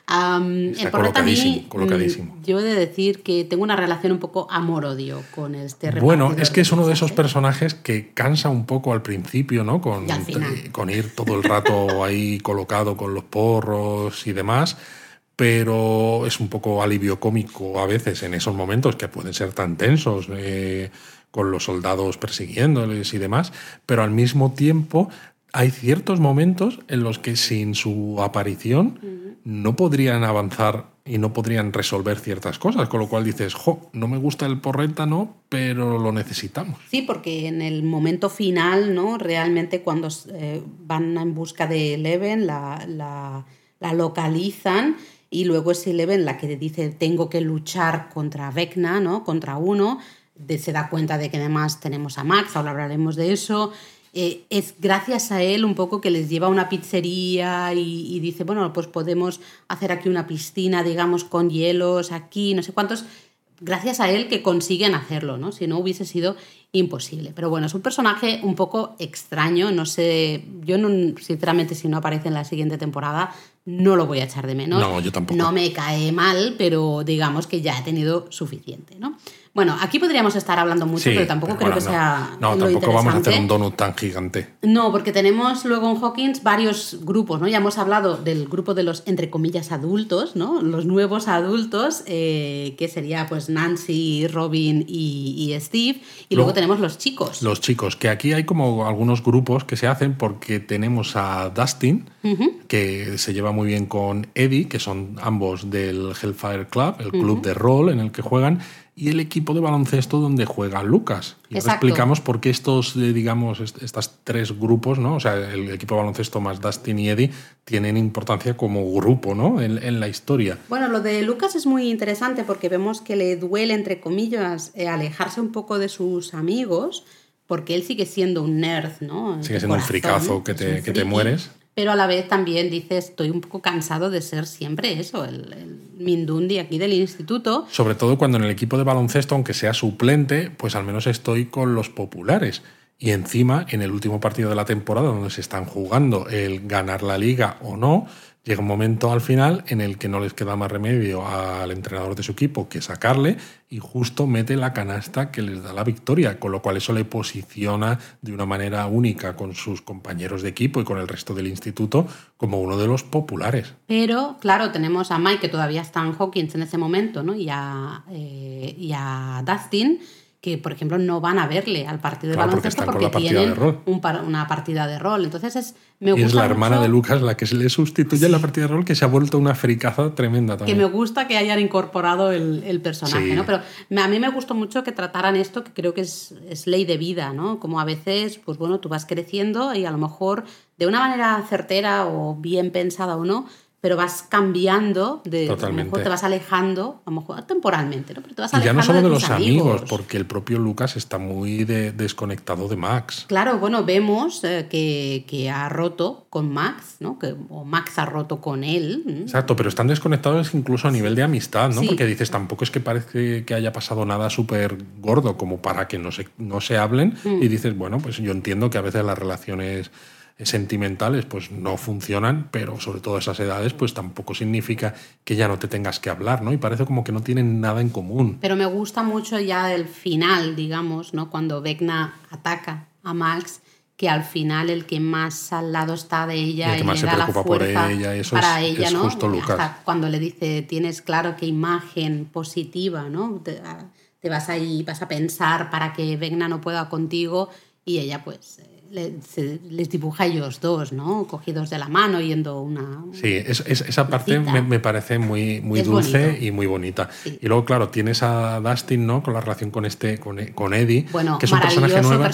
Está colocadísimo, colocadísimo. Mm, yo he de decir que tengo una relación un poco amor-odio con este Bueno, es que es uno de esos personajes que cansa un poco al principio, ¿no? Con, con ir todo el rato ahí colocado con los porros y demás pero es un poco alivio cómico a veces en esos momentos que pueden ser tan tensos eh, con los soldados persiguiéndoles y demás, pero al mismo tiempo hay ciertos momentos en los que sin su aparición no podrían avanzar y no podrían resolver ciertas cosas, con lo cual dices, jo, no me gusta el porreta, no, pero lo necesitamos. Sí, porque en el momento final, ¿no? Realmente cuando eh, van en busca de Eleven, la, la, la, localizan y luego es Eleven la que dice, tengo que luchar contra Vecna, ¿no? Contra uno, se da cuenta de que además tenemos a Max, ahora hablaremos de eso, eh, es gracias a él un poco que les lleva a una pizzería y, dice, bueno, pues podemos hacer aquí una piscina, digamos, con hielos aquí, no sé cuántos. Gracias a él que consiguen hacerlo, ¿no? Si no hubiese sido imposible. Pero bueno, es un personaje un poco extraño, no sé, yo no, sinceramente si no aparece en la siguiente temporada no lo voy a echar de menos. No, yo tampoco. No me cae mal, pero digamos que ya he tenido suficiente, ¿no? Bueno, aquí podríamos estar hablando mucho, pero tampoco creo que sea. No, tampoco vamos a hacer un donut tan gigante. No, porque tenemos luego en Hawkins varios grupos, ¿no? Ya hemos hablado del grupo de los, entre comillas, adultos, ¿no? Los nuevos adultos, eh, que sería pues Nancy, Robin y, Steve. Y luego, tenemos los chicos. Los chicos, que aquí hay como algunos grupos que se hacen porque tenemos a Dustin, que se lleva muy bien con Eddie, que son ambos del Hellfire Club, el club de rol en el que juegan y el equipo de baloncesto donde juega Lucas. Y ahora explicamos por qué estos, eh, digamos, estos tres grupos, ¿no? O sea, el equipo de baloncesto más Dustin y Eddie tienen importancia como grupo, ¿no? En, la historia. Bueno, lo de Lucas es muy interesante porque vemos que le duele, entre comillas, eh, alejarse un poco de sus amigos, porque él sigue siendo un nerd, ¿no? Sigue siendo un fricazo que te, que te mueres pero a la vez también dice, estoy un poco cansado de ser siempre eso, el, Mindundi aquí del instituto. Sobre todo cuando en el equipo de baloncesto, aunque sea suplente, pues al menos estoy con los populares. Y encima, en el último partido de la temporada, donde se están jugando el ganar la liga o no, Llega un momento al final en el que no les queda más remedio al entrenador de su equipo que sacarle y justo mete la canasta que les da la victoria, con lo cual eso le posiciona de una manera única con sus compañeros de equipo y con el resto del instituto como uno de los populares. Pero, claro, tenemos a Mike, que todavía está en Hawkins en ese momento, ¿no? y, a, eh, y a Dustin que, por ejemplo, no van a verle al partido de baloncesto porque, tienen una partida de rol. Entonces es, me y es la hermana de Lucas la que se le sustituye en la partida de rol, que se ha vuelto una fricaza tremenda también. Que me gusta que hayan incorporado el, personaje, ¿no? Pero a mí me gustó mucho que trataran esto, que creo que es, es, ley de vida, ¿no? Como a veces, pues bueno, tú vas creciendo y a lo mejor de una manera certera o bien pensada o no, pero vas cambiando, de, a lo mejor te vas alejando, a lo mejor temporalmente, ¿no? Pero te vas alejando y ya no solo de, los amigos, porque el propio Lucas está muy desconectado de Max. Claro, bueno, vemos eh, que, ha roto con Max, ¿no? Que, o Max ha roto con él. Exacto, pero están desconectados incluso a nivel de amistad, ¿no? Porque dices, tampoco es que parece que haya pasado nada súper gordo como para que no se, no se hablen. Mm. Y dices, bueno, pues yo entiendo que a veces las relaciones sentimentales pues no funcionan, pero sobre todo a esas edades pues tampoco significa que ya no te tengas que hablar, ¿no? Y parece como que no tienen nada en común. Pero me gusta mucho ya el final, digamos, ¿no? Cuando Vecna ataca a Max, que al final el que más al lado está de ella y, le da la fuerza por ella, eso para es, ella, ¿no? Justo Lucas. cuando le dice, tienes claro qué imagen positiva, ¿no? Te, te vas ahí, vas a pensar para que Vecna no pueda contigo y ella pues les dibuja ellos dos, ¿no? Cogidos de la mano yendo una. Sí, esa parte me, parece muy, muy dulce y muy bonita. Y luego, claro, tienes a Dustin, ¿no? Con la relación con este, con, Eddie, que es un personaje nuevo.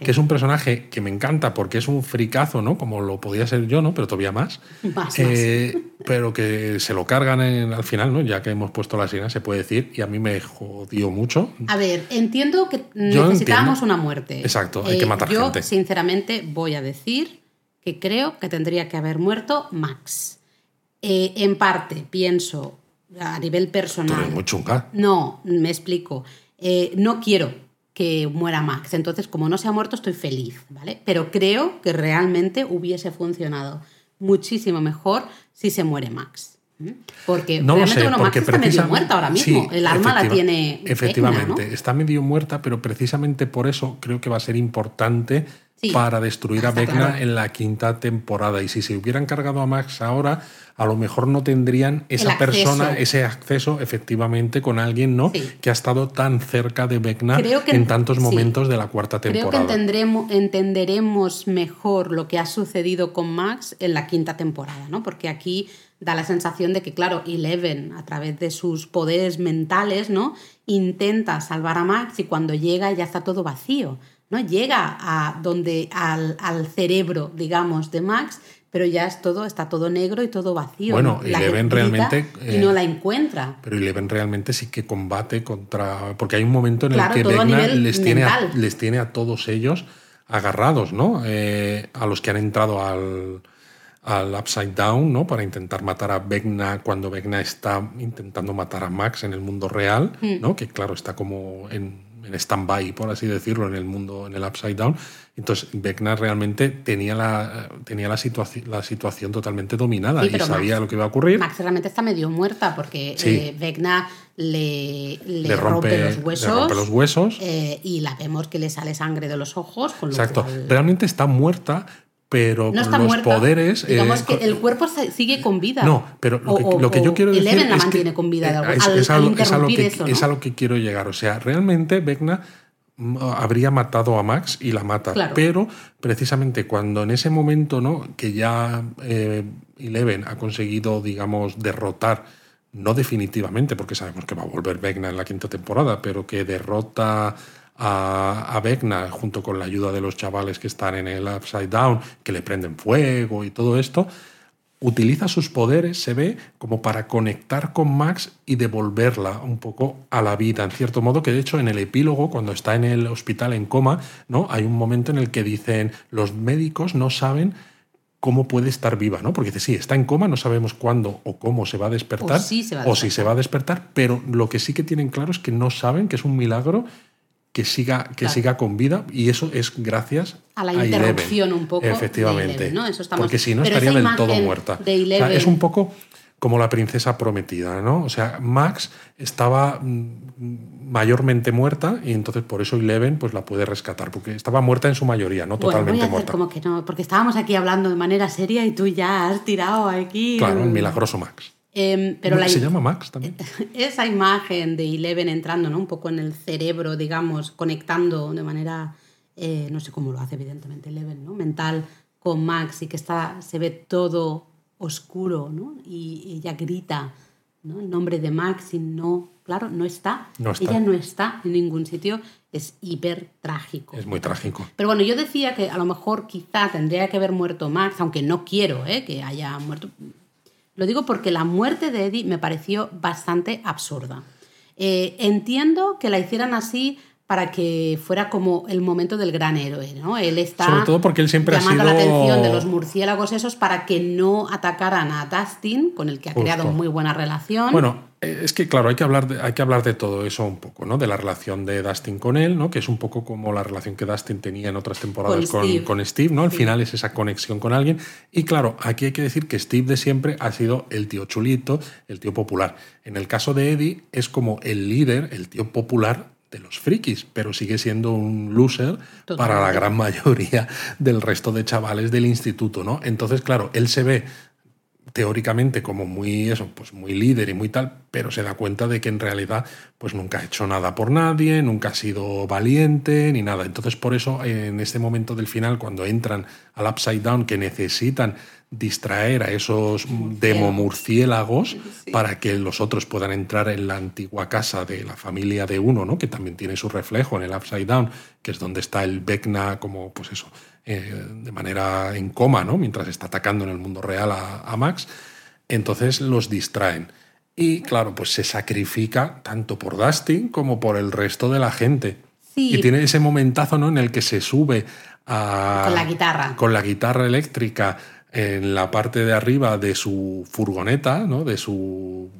Que es un personaje que me encanta porque es un fricazo, ¿no? Como lo podía ser yo, ¿no? Pero todavía más. Eh, pero que se lo cargan al final, ¿no? Ya que hemos puesto la sirena, se puede decir, y a mí me jodió mucho. A ver, entiendo que necesitábamos una muerte. Exacto, hay que eh, matar yo, gente. Sinceramente, voy a decir que creo que tendría que haber muerto Max. Eh, en parte, pienso, a nivel personal. muy chunga. No, me explico. Eh, no quiero que muera Max. Entonces, como no se ha muerto, estoy feliz, ¿vale? Pero creo que realmente hubiese funcionado muchísimo mejor si se muere Max. Porque no realmente sé, Max está medio muerta ahora mismo. el arma la tiene. Efectivamente, está medio muerta, pero precisamente por eso creo que va a ser importante para destruir a Vecna en la quinta temporada. Y si se hubieran cargado a Max ahora, a lo mejor no tendrían esa persona, ese acceso efectivamente con alguien ¿no? que ha estado tan cerca de Vecna en tantos momentos de la cuarta temporada. Creo que entenderemos mejor lo que ha sucedido con Max en la quinta temporada, ¿no? porque aquí da la sensación de que, claro, Eleven, a través de sus poderes mentales, ¿no? intenta salvar a Max y cuando llega ya está todo vacío. ¿No? Llega a donde, al, cerebro, digamos, de Max, pero ya es todo, está todo negro y todo vacío. Bueno, Eleven realmente. y no la encuentra. Pero Eleven realmente sí que combate contra. Porque hay un momento en el que Vecna les tiene, a, les tiene a todos ellos agarrados, ¿no? Eh, a los que han entrado al, al Upside Down, ¿no? Para intentar matar a Vecna cuando Vecna está intentando matar a Max en el mundo real, mm. ¿no? Que claro, está como en en stand-by, por así decirlo, en el mundo, en el Upside Down. Entonces, Vecna realmente tenía la, tenía la, la situación totalmente dominada y sabía lo que iba a ocurrir. Max realmente está medio muerta porque sí. Eh, Vecna le, le, rompe, los huesos, rompe los huesos. Eh, y la vemos que le sale sangre de los ojos. Con Exacto. Lo cual... Realmente está muerta, pero no los muerta. poderes. Digamos eh, que el cuerpo sigue con vida. No, pero lo que, o, lo que yo quiero decir. Eleven la es mantiene que, con vida. De algo, es, al, es, a al lo, es, a lo que, eso, ¿no? es a lo que quiero llegar. O sea, realmente Vecna habría matado a Max y la mata. Claro. Pero precisamente cuando en ese momento, ¿no? Que ya eh, Eleven ha conseguido, digamos, derrotar, no definitivamente, porque sabemos que va a volver Vecna en la quinta temporada, pero que derrota a, a Vecna junto con la ayuda de los chavales que están en el Upside Down, que le prenden fuego y todo esto, utiliza sus poderes, se ve, como para conectar con Max y devolverla un poco a la vida, en cierto modo, que de hecho en el epílogo, cuando está en el hospital en coma, ¿no? Hay un momento en el que dicen, los médicos no saben cómo puede estar viva, ¿no? Porque dice, sí, está en coma, no sabemos cuándo o cómo se va a despertar, o, sí se va a o despertar. si se va a despertar, pero lo que sí que tienen claro es que no saben que es un milagro que siga, que Claro. siga con vida y eso es gracias A la interrupción un poco de Efectivamente. Eleven, ¿no? Eso estamos- Porque si no Pero estaría del todo muerta. de O sea, Eleven- es un poco como la princesa prometida, ¿no? O sea, Max estaba mm, mayormente muerta y entonces por eso Eleven pues la puede rescatar, porque estaba muerta en su mayoría, no Bueno, voy totalmente a hacer muerta. como que no, porque estábamos aquí hablando de manera seria y tú ya has tirado aquí. Claro, el- milagroso Max. Pero la, ¿Se llama Max también? esa imagen de Eleven entrando ¿no? un poco en el cerebro, digamos, conectando de manera, eh, no sé cómo lo hace evidentemente Eleven, ¿no? mental con Max y que está, se ve todo oscuro ¿no? y ella grita ¿no? el nombre de Max y no, claro, no está. No está. Ella no está en ningún sitio, es hiper trágico. Es muy trágico. Pero bueno, yo decía que a lo mejor quizá tendría que haber muerto Max, aunque no quiero ¿eh? que haya muerto. Lo digo porque la muerte de Eddie me pareció bastante absurda. Eh, entiendo que la hicieran así para que fuera como el momento del gran héroe, ¿no? Él está Sobre todo porque él siempre ha llamando sido- la atención de los murciélagos esos para que no atacaran a Dustin, con el que ha Justo. creado muy buena relación. Bueno, es que claro, hay que, hablar de, hay que hablar de todo eso un poco, ¿no? De la relación de Dustin con él, ¿no? Que es un poco como la relación que Dustin tenía en otras temporadas Con con, Steve. con Steve, ¿no? Al Sí. final es esa conexión con alguien. Y claro, aquí hay que decir que Steve de siempre ha sido el tío chulito, el tío popular. En el caso de Eddie es como el líder, el tío popular de los frikis, pero sigue siendo un loser Totalmente. para la gran mayoría del resto de chavales del instituto, ¿no? Entonces, claro, él se ve teóricamente como muy eso, pues muy líder y muy tal, pero se da cuenta de que en realidad pues nunca ha hecho nada por nadie, nunca ha sido valiente ni nada. Entonces por eso en este momento del final cuando entran al Upside Down que necesitan distraer a esos demo murciélagos para que los otros puedan entrar en la antigua casa de la familia de uno, ¿no? que también tiene su reflejo en el Upside Down, que es donde está el Vecna como pues eso, eh, de manera en coma, ¿no? mientras está atacando en el mundo real a, a Max. Entonces los distraen. Y claro, pues se sacrifica tanto por Dustin como por el resto de la gente. Sí. Y tiene ese momentazo ¿no? en el que se sube a, Con la guitarra. Con la guitarra eléctrica en la parte de arriba de su furgoneta, ¿no? de su,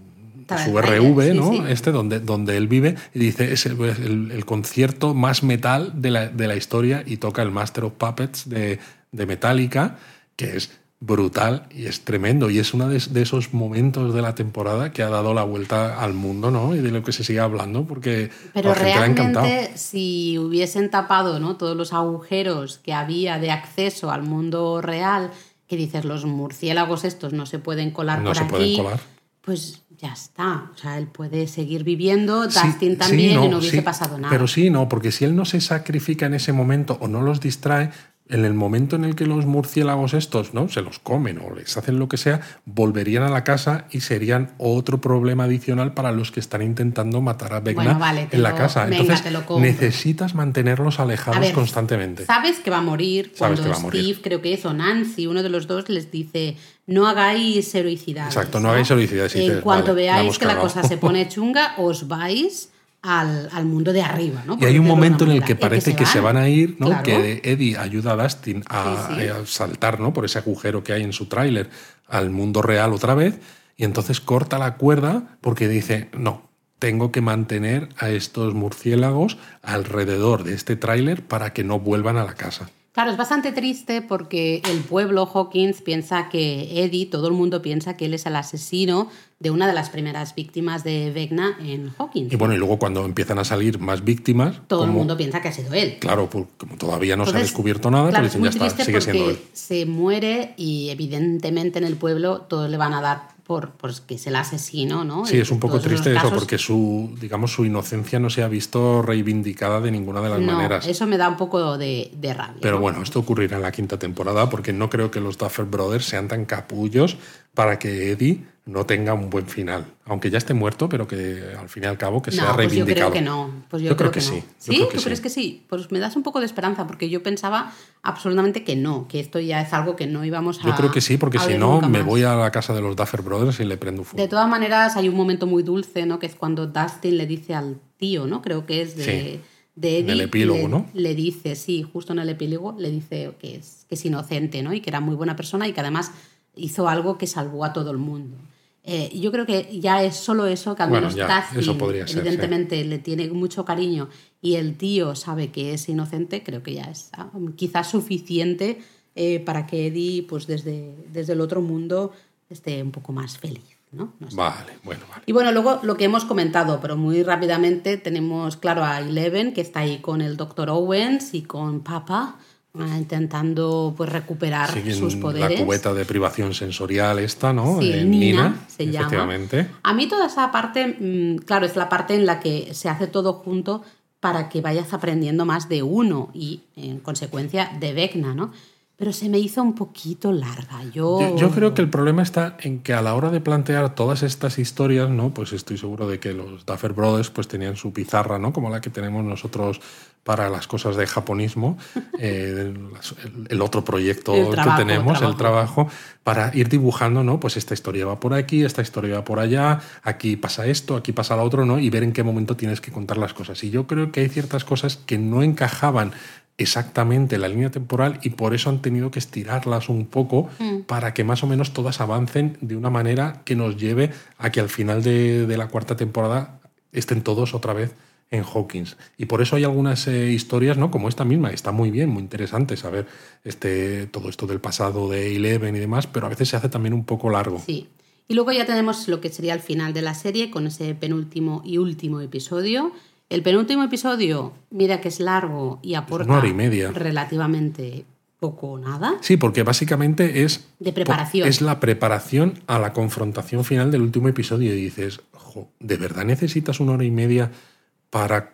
su RV, sí, ¿no? sí. este donde, donde él vive, y dice es el, el- el concierto más metal de la, de la historia y toca el Master of Puppets de, de Metallica, que es brutal y es tremendo. Y es uno de, de esos momentos de la temporada que ha dado la vuelta al mundo, ¿no? Y de lo que se sigue hablando, porque Pero a la gente le ha encantado. realmente, si hubiesen tapado ¿no? todos los agujeros que había de acceso al mundo real, que dices, los murciélagos estos no se pueden colar No por se aquí, pueden colar. Pues ya está. O sea, él puede seguir viviendo, Sí, Dustin sí, también, y no hubiese sí, pasado nada. Pero sí, no, porque si él no se sacrifica en ese momento o no los distrae, en el momento en el que los murciélagos estos no se los comen o les hacen lo que sea, volverían a la casa y serían otro problema adicional para los que están intentando matar a Vecna Bueno, vale, te en la lo- casa. venga, Entonces te lo compro. necesitas mantenerlos alejados ver, constantemente. Sabes que va a morir cuando a morir. Steve, creo que es, o Nancy, uno de los dos, les dice, no hagáis heroicidades. Exacto, no hagáis heroicidades, y En cuanto vale, veáis que la cosa se pone chunga, os vais al, al mundo de arriba. ¿no? Y hay un momento en el que parece que se van a ir, ¿no? Claro. Que Eddie ayuda a Dustin a, Sí, sí. a saltar, ¿no? Por ese agujero que hay en su tráiler al mundo real otra vez. Y entonces corta la cuerda porque dice, no, tengo que mantener a estos murciélagos alrededor de este tráiler para que no vuelvan a la casa. Claro, es bastante triste porque el pueblo Hawkins piensa que Eddie, todo el mundo piensa que él es el asesino de una de las primeras víctimas de Vecna en Hawkins. Y bueno, y luego cuando empiezan a salir más víctimas. todo el mundo piensa que ha sido él. Claro, pues, como todavía no se ha descubierto nada, claro, pues dicen ya está, sigue siendo porque él. se muere y evidentemente en el pueblo todos le van a dar por que es el asesino, ¿no? Sí, es un poco triste eso, casos- porque su, digamos, su inocencia no se ha visto reivindicada de ninguna de las no, maneras. eso me da un poco de, de rabia. Pero ¿no? bueno, esto ocurrirá en la quinta temporada porque no creo que los Duffer Brothers sean tan capullos para que Eddie no tenga un buen final. Aunque ya esté muerto, pero que al fin y al cabo que sea no, pues yo reivindicado. creo que no. Pues yo, Yo creo creo, que no. sí, ¿Sí? creo que ¿Tú sí. crees que sí? Pues me das un poco de esperanza porque yo pensaba absolutamente que no, que esto ya es algo que no íbamos a. Yo creo que sí, porque si no, me voy a la casa de los Duffer Brothers y le prendo fuego. De todas maneras, hay un momento muy dulce, ¿no? Que es cuando Dustin le dice al tío, ¿no? Creo que es de, Sí. de En el Eddie, epílogo, le, ¿no? Le dice, sí, justo en el epílogo, le dice que es, que es inocente, ¿no? Y que era muy buena persona y que además hizo algo que salvó a todo el mundo. Eh, yo creo que ya es solo eso, que al Bueno, menos ya, eso podría ser, evidentemente, le tiene mucho cariño y el tío sabe que es inocente, creo que ya es ah, quizás suficiente eh, para que Eddie, pues desde, desde el otro mundo, esté un poco más feliz, ¿no? No sé. Vale, bueno, vale. Y bueno, luego lo que hemos comentado, pero muy rápidamente tenemos, claro, a Eleven, que está ahí con el Dr. Owens y con Papa, intentando pues recuperar sus la poderes. cubeta de privación sensorial esta, ¿no? Sí, Eh, Nina, se llama. efectivamente. A mí toda esa parte, mm, claro, es la parte en la que se hace todo junto para que vayas aprendiendo más de uno y, en consecuencia, de Vecna, ¿no? Pero se me hizo un poquito larga. Yo, Yo, yo creo que el problema está en que a la hora de plantear todas estas historias, ¿no? Pues estoy seguro de que los Duffer Brothers pues tenían su pizarra, ¿no? Como la que tenemos nosotros para las cosas de japonismo, eh, el, el otro proyecto El trabajo, que tenemos, trabajo. el trabajo, para ir dibujando, ¿no? Pues esta historia va por aquí, esta historia va por allá, aquí pasa esto, aquí pasa lo otro, ¿no? Y ver en qué momento tienes que contar las cosas. Y yo creo que hay ciertas cosas que no encajaban exactamente en la línea temporal y por eso han tenido que estirarlas un poco Mm. para que más o menos todas avancen de una manera que nos lleve a que al final de, de la cuarta temporada estén todos otra vez en Hawkins. Y por eso hay algunas eh, historias, ¿no? Como esta misma, está muy bien, muy interesante saber este, todo esto del pasado de Eleven y demás, pero a veces se hace también un poco largo. Sí. Y luego ya tenemos lo que sería el final de la serie con ese penúltimo y último episodio. El penúltimo episodio, mira que es largo y aporta una hora y media. relativamente poco o nada. Sí, porque básicamente es, De preparación. es la preparación a la confrontación final del último episodio y dices, "Jo, ¿de verdad necesitas una hora y media para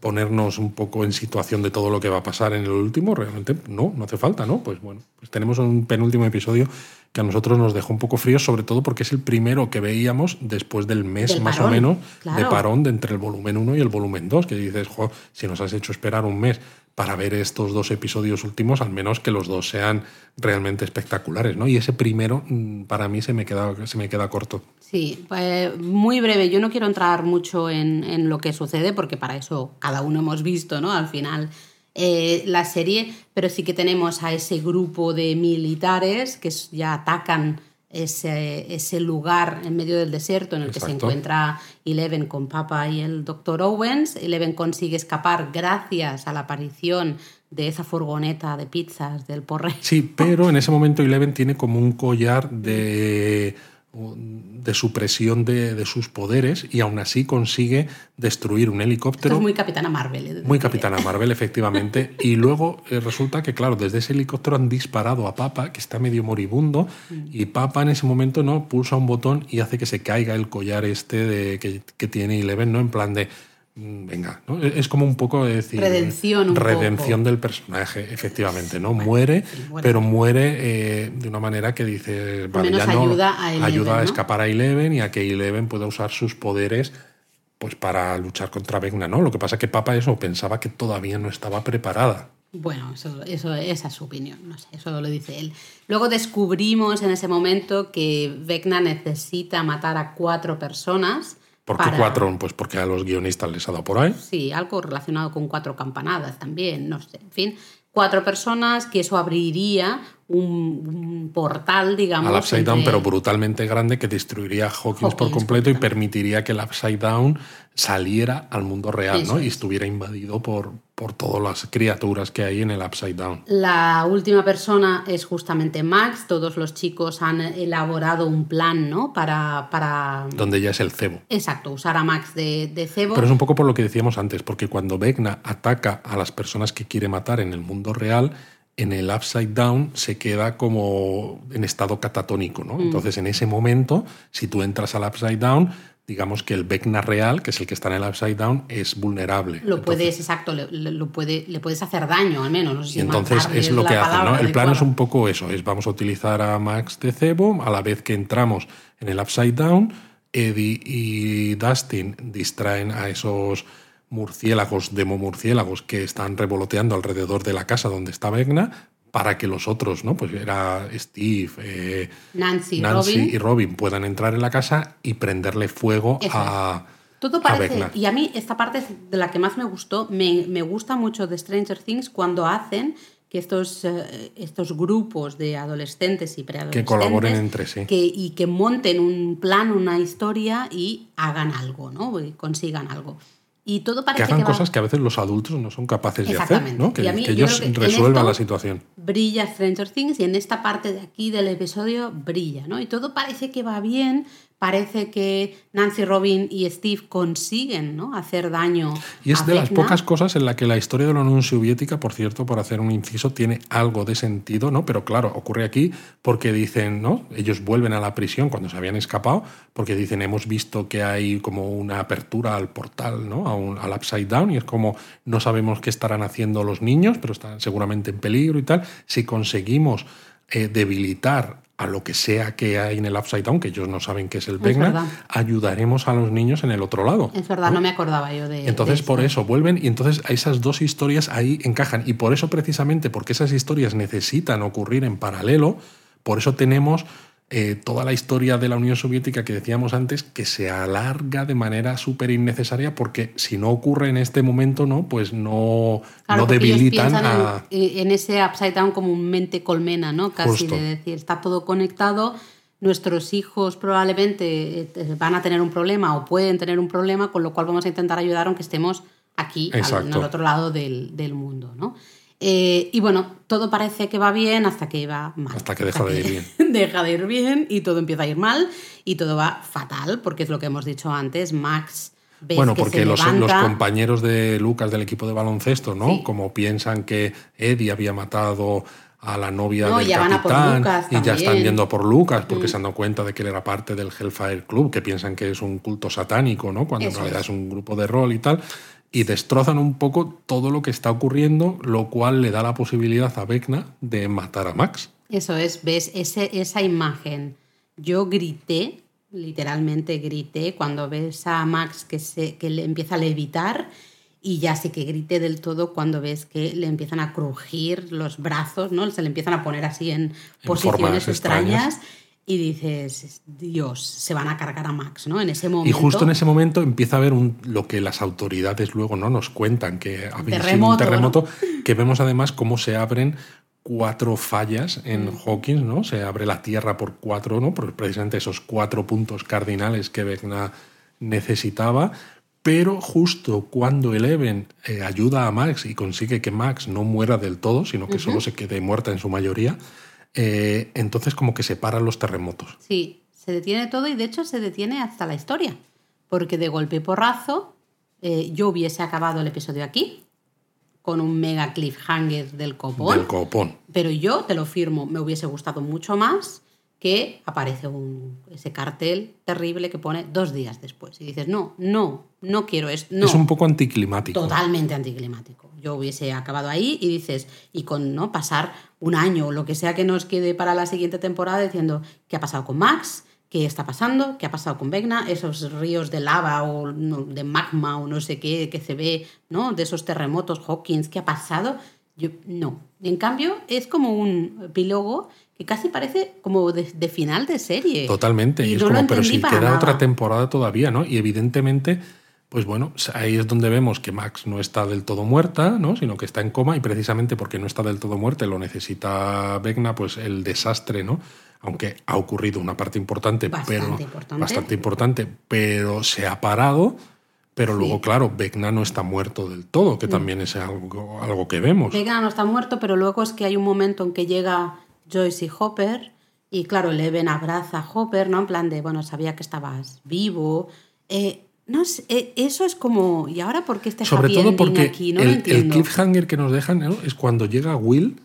ponernos un poco en situación de todo lo que va a pasar en el último? Realmente no, no hace falta, ¿no? Pues bueno, pues tenemos un penúltimo episodio que a nosotros nos dejó un poco fríos, sobre todo porque es el primero que veíamos después del mes Del más o menos de parón de entre el volumen 1 y el volumen 2, que dices, jo, si nos has hecho esperar un mes para ver estos dos episodios últimos, al menos que los dos sean realmente espectaculares, ¿no? Y ese primero mm, para mí se me queda, se me queda corto. Sí, pues, muy breve. Yo no quiero entrar mucho en, en lo que sucede porque para eso cada uno hemos visto, ¿no? Al final eh, la serie, pero sí que tenemos a ese grupo de militares que ya atacan ese, ese lugar en medio del desierto en el que se encuentra Eleven con Papa y el Dr. Owens. Eleven consigue escapar gracias a la aparición de esa furgoneta de pizzas del porre. Sí, pero en ese momento Eleven tiene como un collar de, de supresión de, de sus poderes y aún así consigue destruir un Esto helicóptero. es muy Capitana Marvel. ¿eh? Muy Capitana Marvel, efectivamente. Y luego eh, resulta que, claro, desde ese helicóptero han disparado a Papa, que está medio moribundo, y Papa en ese momento no pulsa un botón y hace que se caiga el collar este de, que, que tiene Eleven, ¿no? En plan de. Mm, Venga, ¿no? Es como un poco de decir. Redención un Redención poco. del personaje, efectivamente, ¿no? muere, sí, muere. pero muere eh, de una manera que dice. Vale, menos ya no. ayuda a Eleven, ayuda a ¿no? escapar a Eleven y a que Eleven pueda usar sus poderes pues para luchar contra Vecna, ¿no? Lo que pasa es que Papa eso pensaba que todavía no estaba preparada. Bueno, eso, eso, esa es su opinión, no sé, eso lo dice él. Luego descubrimos en ese momento que Vecna necesita matar a cuatro personas. ¿Por qué para- cuatro? Pues porque a los guionistas les ha dado por ahí. Sí, algo relacionado con cuatro campanadas también, no sé, en fin. Cuatro personas, que eso abriría un, portal, digamos. Al Upside Down, pero brutalmente grande, que destruiría Hawkins, por completo y permitiría que el Upside Down saliera al mundo real ¿no? y estuviera invadido por, por todas las criaturas que hay en el Upside Down. La última persona es justamente Max. Todos los chicos han elaborado un plan ¿no? para, para... Donde ya es el cebo. Exacto, usar a Max de, de cebo. Pero es un poco por lo que decíamos antes, porque cuando Vecna ataca a las personas que quiere matar en el mundo real, en el upside down se queda como en estado catatónico, ¿no? Mm. Entonces, en ese momento, si tú entras al upside down, digamos que el Vecna real, que es el que está en el upside down, es vulnerable. Lo puedes, exacto, le, lo puede, le puedes hacer daño al menos. y entonces es lo que hacen, ¿no? El plan es un poco eso, es vamos a utilizar a Max de cebo, a la vez que entramos en el upside down, Eddie y Dustin distraen a esos murciélagos, demomurciélagos que están revoloteando alrededor de la casa donde está Vecna para que los otros, ¿no? Pues era Steve, eh, Nancy, y Robin puedan entrar en la casa y prenderle fuego a. Todo parece, y a mí esta parte de la que más me gustó, me, gusta mucho de Stranger Things cuando hacen que estos, eh, estos grupos de adolescentes y preadolescentes que colaboren entre sí que, y que monten un plan, una historia y hagan algo, ¿no? Y consigan algo. Y todo parece que hagan cosas que a veces los adultos no son capaces de hacer, ¿no? que, ellos resuelvan la situación. Brilla Stranger Things y en esta parte de aquí del episodio brilla, ¿no? Y todo parece que va bien, parece que Nancy Robin y Steve consiguen ¿no? hacer daño. Y es de las pocas cosas en la que la historia de la Unión Soviética, por cierto, por hacer un inciso, tiene algo de sentido, ¿no? Pero claro, ocurre aquí porque dicen, ¿no? Ellos vuelven a la prisión cuando se habían escapado, porque dicen, hemos visto que hay como una apertura al portal, ¿no? al upside down, y es como no sabemos qué estarán haciendo los niños, pero están seguramente en peligro y tal. Si conseguimos eh, debilitar a lo que sea que hay en el Upside Down, que ellos no saben qué es el Vecna, ayudaremos a los niños en el otro lado. Es verdad, no, me acordaba yo de Entonces, por eso vuelven y entonces esas dos historias ahí encajan. Y por eso, precisamente, porque esas historias necesitan ocurrir en paralelo, por eso tenemos eh, toda la historia de la Unión Soviética que decíamos antes, que se alarga de manera súper innecesaria, porque si no ocurre en este momento, ¿no? Pues no, no debilitan a... Eh, en, ese upside down como un mente colmena, ¿no? Casi de decir, está todo conectado. Nuestros hijos probablemente eh, van a tener un problema o pueden tener un problema, con lo cual vamos a intentar ayudar aunque estemos aquí, al, al, otro lado del, del mundo, ¿no? Eh, y bueno, todo parece que va bien hasta que va mal. Hasta que deja de ir bien. deja de ir bien y todo empieza a ir mal y todo va fatal, porque es lo que hemos dicho antes, Max... bueno, porque los, compañeros de Lucas del equipo de baloncesto, ¿no? Como piensan que Eddie había matado a la novia del capitán y ya están yendo por Lucas porque mm. se han dado cuenta de que él era parte del Hellfire Club, que piensan que es un culto satánico, ¿no? Cuando en realidad es un grupo de rol y tal y destrozan un poco todo lo que está ocurriendo, lo cual le da la posibilidad a Vecna de matar a Max. Eso es, ves ese, esa imagen. Yo grité, literalmente grité, cuando ves a Max que, se, que le empieza a levitar y ya sí que grité del todo cuando ves que le empiezan a crujir los brazos, ¿no? Se le empiezan a poner así en, posiciones extrañas y dices, Dios, se van a cargar a Max, ¿no? En ese momento. Y justo en ese momento empieza a haber un, lo que las autoridades luego no nos cuentan, que ha habido un terremoto, que vemos además cómo se abren cuatro fallas en mm. Hawkins, ¿no? Se abre la Tierra por cuatro, ¿no? Por precisamente esos cuatro puntos cardinales que Vecna necesitaba. Pero justo cuando Eleven eh, ayuda a Max y consigue que Max no muera del todo, sino que solo se quede muerta en su mayoría, eh, entonces como que se paran los terremotos. Sí, se detiene todo y de hecho se detiene hasta la historia, porque de golpe y porrazo eh, yo hubiese acabado el episodio aquí, con un mega cliffhanger del copón. Del copón. Pero yo te lo firmo, me hubiese gustado mucho más que aparece un, ese cartel terrible que pone dos días después. Y dices, no, no, no quiero esto. Es un poco anticlimático. Totalmente anticlimático. Yo hubiese acabado ahí y dices, y con no pasar un año o lo que sea que nos quede para la siguiente temporada diciendo, ¿qué ha pasado con Max? ¿Qué está pasando? ¿Qué ha pasado con Vegna? Esos ríos de lava o de magma o no sé qué que se ve, ¿no? De esos terremotos Hawkins, ¿qué ha pasado? Yo, no. En cambio, es como un epílogo que casi parece como de, final de serie. Totalmente. Y, es como, pero si queda otra temporada todavía, ¿no? Y evidentemente pues bueno, ahí es donde vemos que Max no está del todo muerta, ¿no? sino que está en coma y precisamente porque no está del todo muerta, lo necesita Vecna, pues el desastre, ¿no? aunque ha ocurrido una parte importante, bastante pero importante. bastante importante, pero se ha parado. Pero luego, claro, Vecna no está muerto del todo, que también es algo, algo que vemos. Vecna no está muerto, pero luego es que hay un momento en que llega Joyce y Hopper, y claro, Leven abraza a Hopper, ¿no? En plan de, bueno, sabía que estabas vivo. Eh, no sé, eh, eso es como. ¿Y ahora por qué este Sobre happy todo porque aquí? No lo el, el cliffhanger que nos dejan ¿no? es cuando llega Will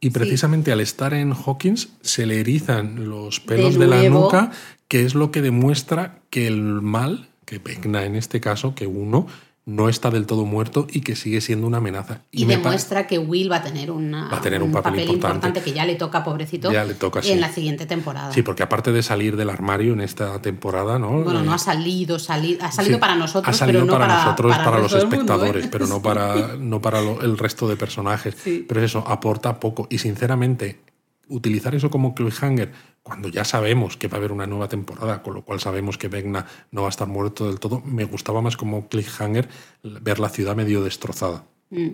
y precisamente al estar en Hawkins se le erizan los pelos de, la nuevo. nuca, que es lo que demuestra que el mal, que Vecna en este caso, que uno no está del todo muerto y que sigue siendo una amenaza. Y, demuestra que Will va a tener, una, Va a tener un papel importante. que ya le toca, pobrecito, Ya le toca, sí. en la siguiente temporada. Sí, porque aparte de salir del armario en esta temporada, ¿no? Bueno, Eh, no ha salido, sali- ha salido Sí, para nosotros, ha salido pero no para, para, nosotros, para, los mundo, espectadores, ¿eh? pero no para, no para lo- el resto de personajes. Sí. Pero eso aporta poco. Y sinceramente, utilizar eso como cliffhanger cuando ya sabemos que va a haber una nueva temporada, con lo cual sabemos que Vecna no va a estar muerto del todo, me gustaba más como cliffhanger ver la ciudad medio destrozada. Mm.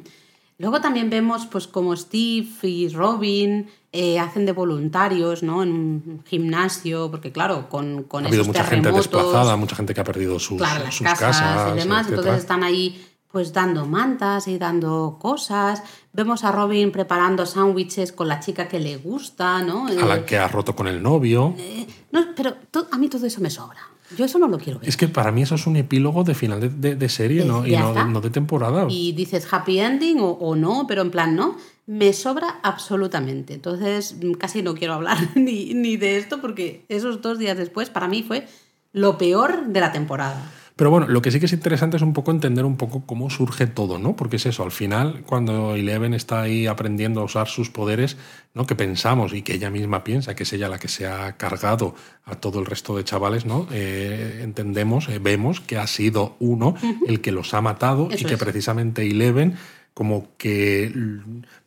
Luego también vemos pues como Steve y Robin eh, hacen de voluntarios ¿no? en un gimnasio, porque claro, con, con Ha habido esos mucha gente desplazada, mucha gente que ha perdido sus, claro, las sus casas, casas, y demás, etcétera. entonces están ahí pues dando mantas y dando cosas. Vemos a Robin preparando sándwiches con la chica que le gusta, ¿no? a la Eh, que ha roto con el novio. eh, no, pero to- a mí todo eso me sobra. Yo eso no lo quiero ver. Es que para mí eso es un epílogo de final de, de- de serie, Es- ¿no? Y no de temporada. y dices happy ending o, o no, pero en plan no, me sobra absolutamente. Entonces mm, casi no quiero hablar ni, ni de esto porque esos dos días después para mí fue lo peor de la temporada. Pero bueno, lo que sí que es interesante es un poco entender un poco cómo surge todo, ¿no? Porque es eso, al final, cuando Eleven está ahí aprendiendo a usar sus poderes, ¿no? Que pensamos y que ella misma piensa que es ella la que se ha cargado a todo el resto de chavales, ¿no? Eh, entendemos, eh, vemos que ha sido uno el que los ha matado y que es. precisamente Eleven como que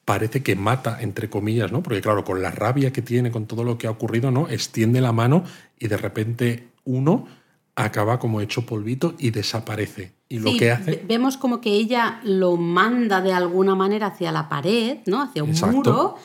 parece que mata, entre comillas, ¿no? Porque claro, con la rabia que tiene, con todo lo que ha ocurrido, ¿no? Extiende la mano y de repente uno acaba como hecho polvito y desaparece. Y lo Sí, que hace... ve- Vemos como que ella lo manda de alguna manera hacia la pared, ¿no? Hacia un Exacto. muro.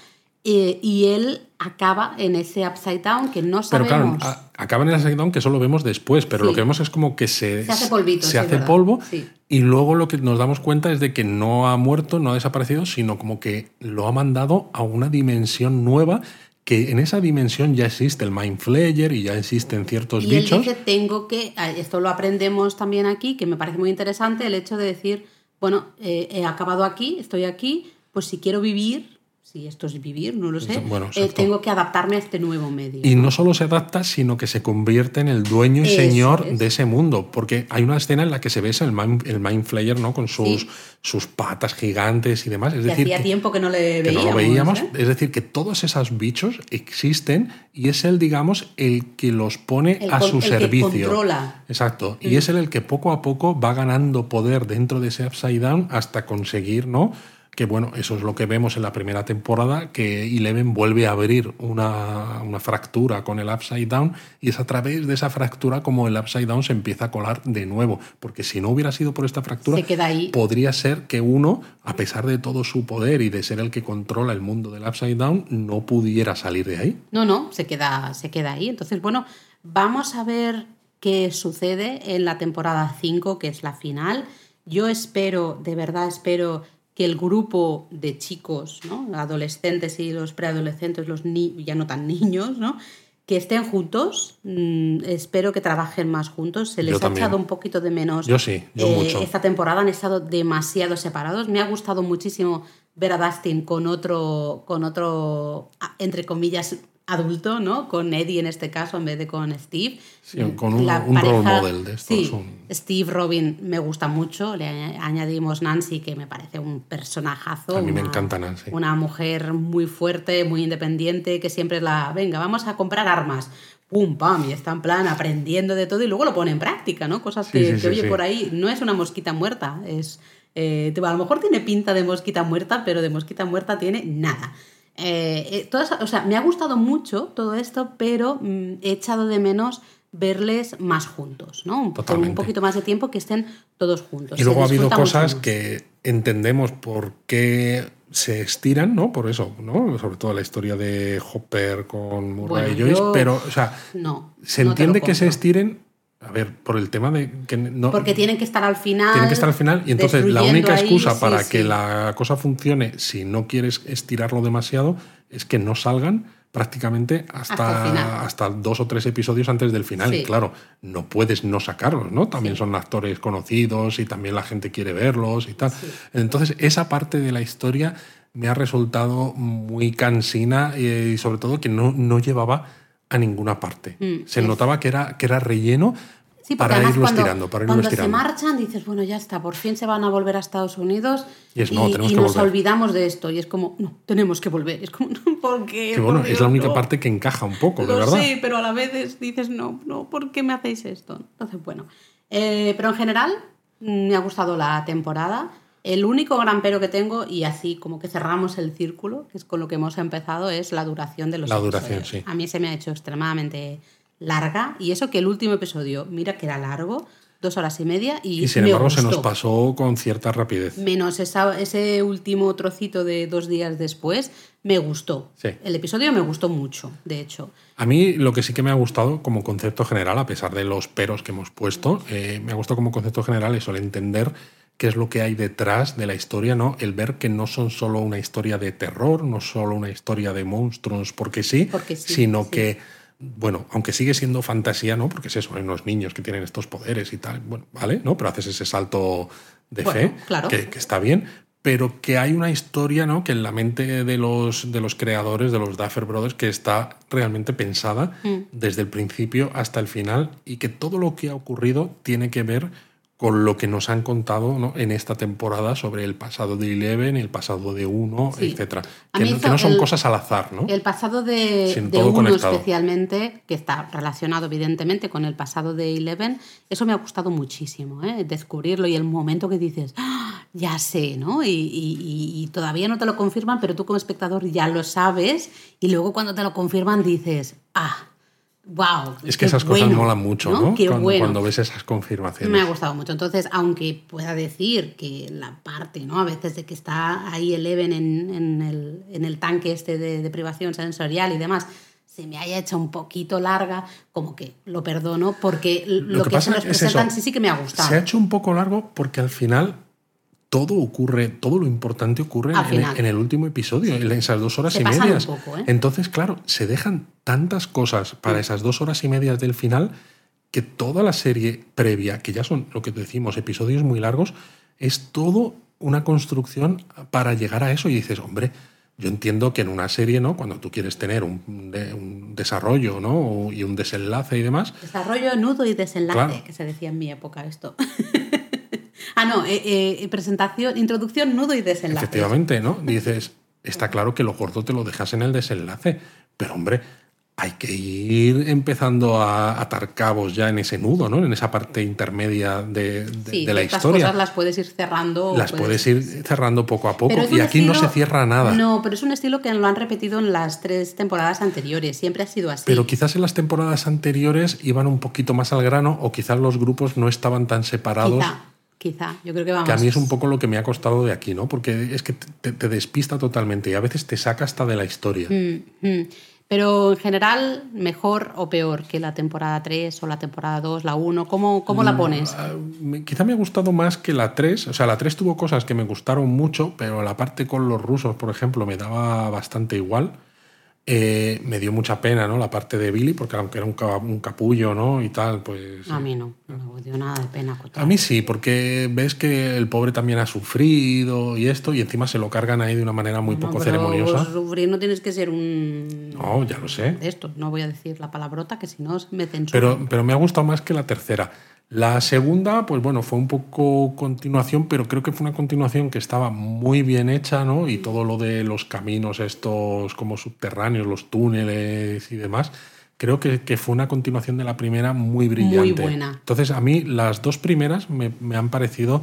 eh, y él acaba en ese upside down que no Pero claro, sabemos. a- acaba en el side down que eso lo vemos después, pero Sí. lo que vemos es como que se, Se hace polvito, se sí, hace polvo Sí. y luego lo que nos damos cuenta es de que no ha muerto, no ha desaparecido, sino como que lo ha mandado a una dimensión nueva que en esa dimensión ya existe el Mind Flayer y ya existen ciertos Y él bichos. dice, tengo que, esto lo aprendemos también aquí, que me parece muy interesante, el hecho de decir, bueno, eh, he acabado aquí, estoy aquí, pues si quiero vivir, si esto es vivir, no lo sé, Bueno, eh, tengo que adaptarme a este nuevo medio. Y no solo se adapta, sino que se convierte en el dueño y Eso señor es. de ese mundo. Porque hay una escena en la que se ve el Mind, el Mind Flayer, ¿no? Con sus, Sí. sus patas gigantes y demás. Es que decir, hacía que- tiempo que no le que no veíamos. lo veíamos. ¿eh? Es decir, que todos esos bichos existen y es él, digamos, el que los pone El a su el que servicio. controla. Exacto. Y es él el que poco a poco va ganando poder dentro de ese Upside Down hasta conseguir, ¿no? Que bueno, eso es lo que vemos en la primera temporada, que Eleven vuelve a abrir una, una fractura con el Upside Down y es a través de esa fractura como el Upside Down se empieza a colar de nuevo. Porque si no hubiera sido por esta fractura, Se queda ahí. podría ser que uno, a pesar de todo su poder y de ser el que controla el mundo del Upside Down, no pudiera salir de ahí. No, no, se queda, se queda ahí. Entonces, bueno, vamos a ver qué sucede en la temporada 5, que es la final. Yo espero, de verdad espero que el grupo de chicos, ¿no? adolescentes y los preadolescentes, los ni ya no tan niños, ¿no? que estén juntos, mm, espero que trabajen más juntos. Se les Yo ha también. echado un poquito de menos Yo sí, yo eh, mucho. esta temporada, han estado demasiado separados. Me ha gustado muchísimo ver a Dustin con otro, con otro, entre comillas, adulto, ¿no? Con Eddie en este caso, en vez de con Steve. Sí, con un- un role model de estos, Sí, un- Steve Robin me gusta mucho. Le añ- añadimos Nancy, que me parece un personajazo. A mí me una- encanta Nancy. Una mujer muy fuerte, muy independiente, que siempre es la, venga, vamos a comprar armas. Pum, pam, y está en plan aprendiendo de todo y luego lo pone en práctica, ¿no? Cosas que, sí, que oye por ahí. No es una mosquita muerta, es... eh, a lo mejor tiene pinta de mosquita muerta, pero de mosquita muerta tiene nada. Eh, eh, todas- o sea, me ha gustado mucho todo esto, pero mm, he echado de menos verles más juntos, ¿no? Un, con un poquito más de tiempo que estén todos juntos. Y luego ha habido cosas que entendemos por qué se estiran, ¿no? Por eso, ¿no? Sobre todo la historia de Hopper con Murray y Joyce, pero, o sea, no, se entiende que se estiren, a ver, por el tema de que no... Porque tienen que estar al final. Tienen que estar al final y entonces la única excusa para que la cosa funcione, si no quieres estirarlo demasiado, es que no salgan prácticamente hasta, hasta, dos o tres episodios antes del final. Y claro, no puedes no sacarlos, ¿no? También son actores conocidos y también la gente quiere verlos y tal. Entonces, esa parte de la historia me ha resultado muy cansina y sobre todo que no, no llevaba a ninguna parte. Mm, Se notaba que era, que era relleno para irlo estirando. Para cuando se marchan dices, bueno, ya está, por fin se van a volver a Estados Unidos y, nos olvidamos de esto. Y es como, no, tenemos que volver. Es como, ¿por qué? Que bueno, es la única parte que encaja un poco, de verdad. Sí, pero a la vez dices, no, no, ¿por qué me hacéis esto? Entonces, bueno. Eh, pero en general, me ha gustado la temporada. El único gran pero que tengo, y así como que cerramos el círculo, que es con lo que hemos empezado, es la duración de los La duración, sí. A mí se me ha hecho extremadamente larga, y eso que el último episodio, mira que era largo, dos horas y media, y, y sin embargo se nos pasó con cierta rapidez. Menos ese último trocito de dos días después, me gustó. El episodio me gustó mucho, de hecho. A mí lo que sí que me ha gustado como concepto general, a pesar de los peros que hemos puesto, eh, me ha gustado como concepto general eso, el entender qué es lo que hay detrás de la historia, ¿no? El ver que no son solo una historia de terror, no solo una historia de monstruos porque sí, sino que bueno, aunque sigue siendo fantasía, ¿no? Porque es eso, hay unos niños que tienen estos poderes y tal, bueno, vale, ¿no? Pero haces ese salto de fe, que, está bien, pero que hay una historia, ¿no? Que en la mente de los, de los creadores, de los Duffer Brothers, que está realmente pensada mm. desde el principio hasta el final y que todo lo que ha ocurrido tiene que ver con lo que nos han contado en esta temporada sobre el pasado de Eleven, el pasado de Uno, etcétera. Que, no son cosas al azar, ¿no? El pasado de, de Uno especialmente, que está relacionado evidentemente con el pasado de Eleven, eso me ha gustado muchísimo, ¿eh? descubrirlo y el momento que dices, ¡Ah! ya sé, ¿no? Y, y, todavía no te lo confirman, pero tú como espectador ya lo sabes y luego cuando te lo confirman dices, ah, wow. Es que esas cosas molan mucho, ¿no? cuando, ves esas confirmaciones. Me ha gustado mucho. Entonces, aunque pueda decir que la parte, ¿no? A veces de que está ahí Eleven en, en, el, en el, tanque este de, privación sensorial y demás, se me haya hecho un poquito larga, como que lo perdono, porque lo, que, se nos presentan sí sí que me ha gustado. Se ha hecho un poco largo porque al final todo ocurre, todo lo importante ocurre en, el último episodio, en esas dos horas y medias. ¿eh? Entonces, claro, se dejan tantas cosas para esas dos horas y medias del final que toda la serie previa, que ya son lo que decimos, episodios muy largos, es todo una construcción para llegar a eso. Y dices, hombre, yo entiendo que en una serie, ¿no? Cuando tú quieres tener un, desarrollo, ¿no? Y un desenlace y demás. Desarrollo, nudo y desenlace, que se decía en mi época esto. Ah, no, eh, eh, presentación, introducción, nudo y desenlace. Efectivamente, ¿no? Dices, está claro que lo corto te lo dejas en el desenlace, pero hombre, hay que ir empezando a atar cabos ya en ese nudo, ¿no? En esa parte intermedia de, de, la historia. cosas las puedes ir cerrando. Las puedes, ir cerrando poco a poco y aquí no se cierra nada. No, pero es un estilo que lo han repetido en las tres temporadas anteriores. Siempre ha sido así. Pero quizás en las temporadas anteriores iban un poquito más al grano o quizás los grupos no estaban tan separados. Quizá, yo creo que vamos. Que a mí es un poco lo que me ha costado de aquí, ¿no? Porque es que te, despista totalmente y a veces te saca hasta de la historia. Mm, mm. Pero en general, mejor o peor que la temporada 3 o la temporada 2, la 1, ¿cómo, cómo la mm, pones? Ah, quizá me ha gustado más que la 3. O sea, la 3 tuvo cosas que me gustaron mucho, pero la parte con los rusos, por ejemplo, me daba bastante igual. Eh, me dio mucha pena, ¿no? La parte de Billy, porque aunque era un, capullo, ¿no? Y tal, pues... A mí no, no me dio nada de pena. A mí sí, porque ves que el pobre también ha sufrido y esto, y encima se lo cargan ahí de una manera muy poco ceremoniosa. Sufrir no tienes que ser un... No, ya lo sé. De esto, no voy a decir la palabrota, que si no me censuro. Pero, pero me ha gustado más que la tercera. La segunda, pues bueno, fue un poco continuación, pero creo que fue una continuación que estaba muy bien hecha, ¿no? Y todo lo de los caminos estos como subterráneos, los túneles y demás, creo que, fue una continuación de la primera muy brillante. Muy buena. Entonces, a mí las dos primeras me, han parecido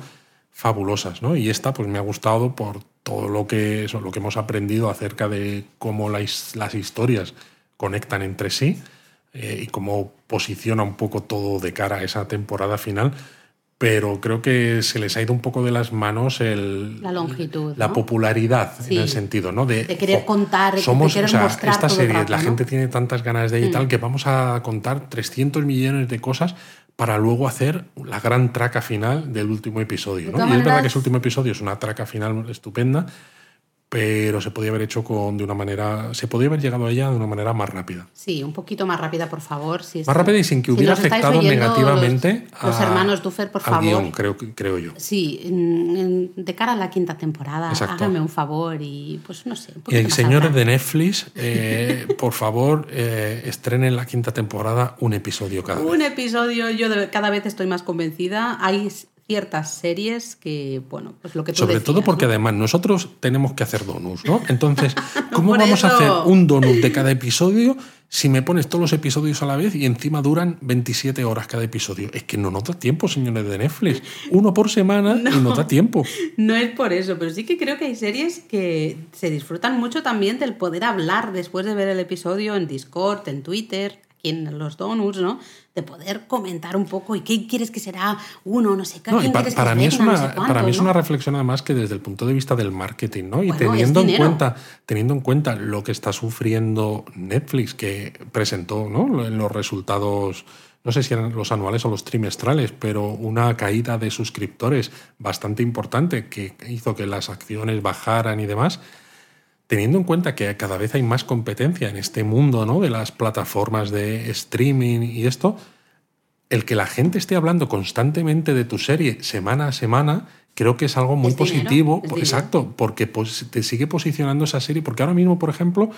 fabulosas, ¿no? Y esta, pues me ha gustado por todo lo que, eso, lo que hemos aprendido acerca de cómo las, las historias conectan entre sí eh, y cómo posiciona un poco todo de cara a esa temporada final pero creo que se les ha ido un poco de las manos el, la longitud, la popularidad en el sentido, ¿no? De, querer contar, somos, de querer mostrar esta todo serie, rato, la ¿no? gente tiene tantas ganas de ella y Mm. tal que vamos a contar 300 millones de cosas para luego hacer la gran traca final del último episodio, De ¿no? Y es verdad que ese último episodio es una traca final estupenda, pero se podía haber hecho con de una manera, se podía haber llegado a ella de una manera más rápida. Sí, un poquito más rápida, por favor. Si Más rápida y sin que hubiera afectado negativamente los, los a- hermanos Duffer, por favor. guion, creo, creo yo. Sí, en- en- de cara a la quinta temporada, Exacto. háganme un favor y pues no sé. Y señores de Netflix, eh, por favor, eh, estrenen la quinta temporada un episodio cada vez. Un episodio, yo cada vez estoy más convencida. Hay ciertas series que, bueno, pues lo que tú Sobre decías, todo porque ¿no? además nosotros tenemos que hacer donuts, ¿no? Entonces, ¿cómo vamos a hacer un donut de cada episodio si me pones todos los episodios a la vez y encima duran 27 horas cada episodio? Es que no nos da tiempo, señores de Netflix. Uno por semana y no da tiempo. No es por eso, pero sí que creo que hay series que se disfrutan mucho también del poder hablar después de ver el episodio en Discord, en Twitter, en los donuts, ¿no? De poder comentar un poco y qué quieres que será uno, no sé qué. No, para, mí es no una, para mí es una reflexión además que desde el punto de vista del marketing, ¿no? Y Bueno, teniendo en cuenta, teniendo en cuenta lo que está sufriendo Netflix, que presentó, ¿no? En los resultados, no sé si eran los anuales o los trimestrales, pero una caída de suscriptores bastante importante que hizo que las acciones bajaran y demás. Teniendo en cuenta que cada vez hay más competencia en este mundo ¿no? de las plataformas de streaming y esto, el que la gente esté hablando constantemente de tu serie semana a semana, creo que es algo muy Es positivo. dinero. exacto, porque pues, te sigue posicionando esa serie. Porque ahora mismo, por ejemplo,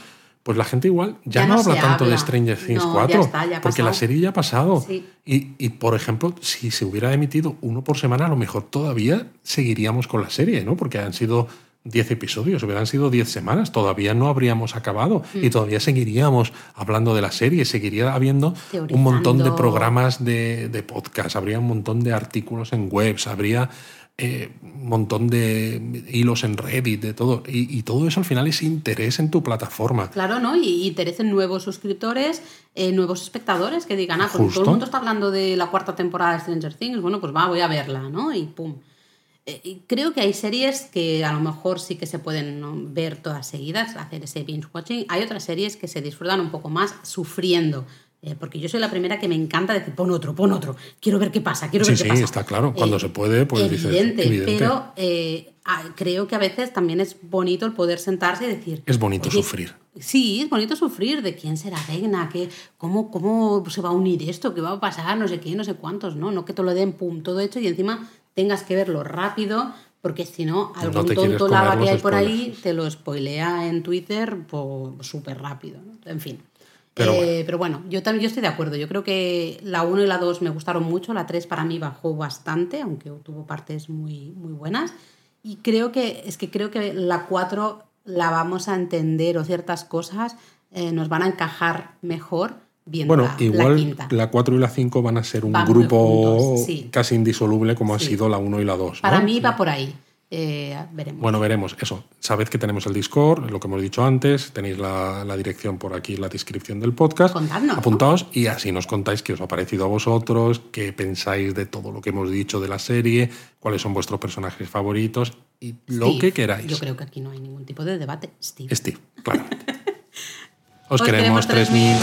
pues la gente igual ya, Ya no, no habla tanto de. Stranger Things No, ya 4, está, ya ha porque la serie ya ha pasado. Sí. Y, y, por ejemplo, si se hubiera emitido uno por semana, a lo mejor todavía seguiríamos con la serie, ¿no? Porque han sido 10 episodios, hubieran sido 10 semanas, todavía no habríamos acabado Mm. y todavía seguiríamos hablando de la serie, seguiría habiendo un montón de programas de, de podcast, habría un montón de artículos en webs, habría eh, un montón de hilos en Reddit, de todo. Y, y todo eso al final es interés en tu plataforma. Claro, ¿no? Y y interesan nuevos suscriptores, eh, nuevos espectadores que digan, ah, pues todo el mundo está hablando de la cuarta temporada de Stranger Things, bueno, pues va, voy a verla, ¿no? Y pum. Eh, creo que hay series que a lo mejor sí que se pueden ver todas seguidas, hacer ese binge watching. Hay otras series que se disfrutan un poco más sufriendo. eh, porque yo soy la primera que me encanta decir, pon otro, pon otro, quiero ver qué pasa, quiero Sí, ver qué sí, pasa. está claro. Cuando se puede, pues dices, evidente, evidente. Pero eh, creo que a veces también es bonito el poder sentarse y decir... Es bonito "Oye, sufrir. Sí, es bonito sufrir de quién será Regna, que, cómo, cómo se va a unir esto, qué va a pasar, no sé qué, no sé cuántos, ¿no? No que te lo den, pum, todo hecho y encima tengas que verlo rápido, porque si no, algún quieres tonto lava que hay por ahí te lo spoilea en Twitter súper rápido, ¿no? En fin. Pero Eh, bueno. pero bueno, yo también yo estoy de acuerdo. Yo creo que la 1 y la 2 me gustaron mucho, la 3 para mí bajó bastante, aunque tuvo partes muy, muy buenas. Y creo que es que creo que la 4 la vamos a entender o ciertas cosas eh, nos van a encajar mejor viendo Bueno, la, igual la 4 y la 5 van a ser un Van grupo juntos, sí. casi indisoluble como ha Sí. sido la 1 y la 2. Para ¿no? mí va por ahí. Eh, veremos. Bueno, veremos. Eso. Sabed que tenemos el Discord, lo que hemos dicho antes. Tenéis la, la dirección por aquí en la descripción del podcast. Contadnos, ¿no? Apuntaos y así nos contáis qué os ha parecido a vosotros, qué pensáis de todo lo que hemos dicho de la serie, cuáles son vuestros personajes favoritos y lo Steve, que queráis. Yo creo que aquí no hay ningún tipo de debate. Steve. Steve, claramente. Os, queremos, queremos 3000.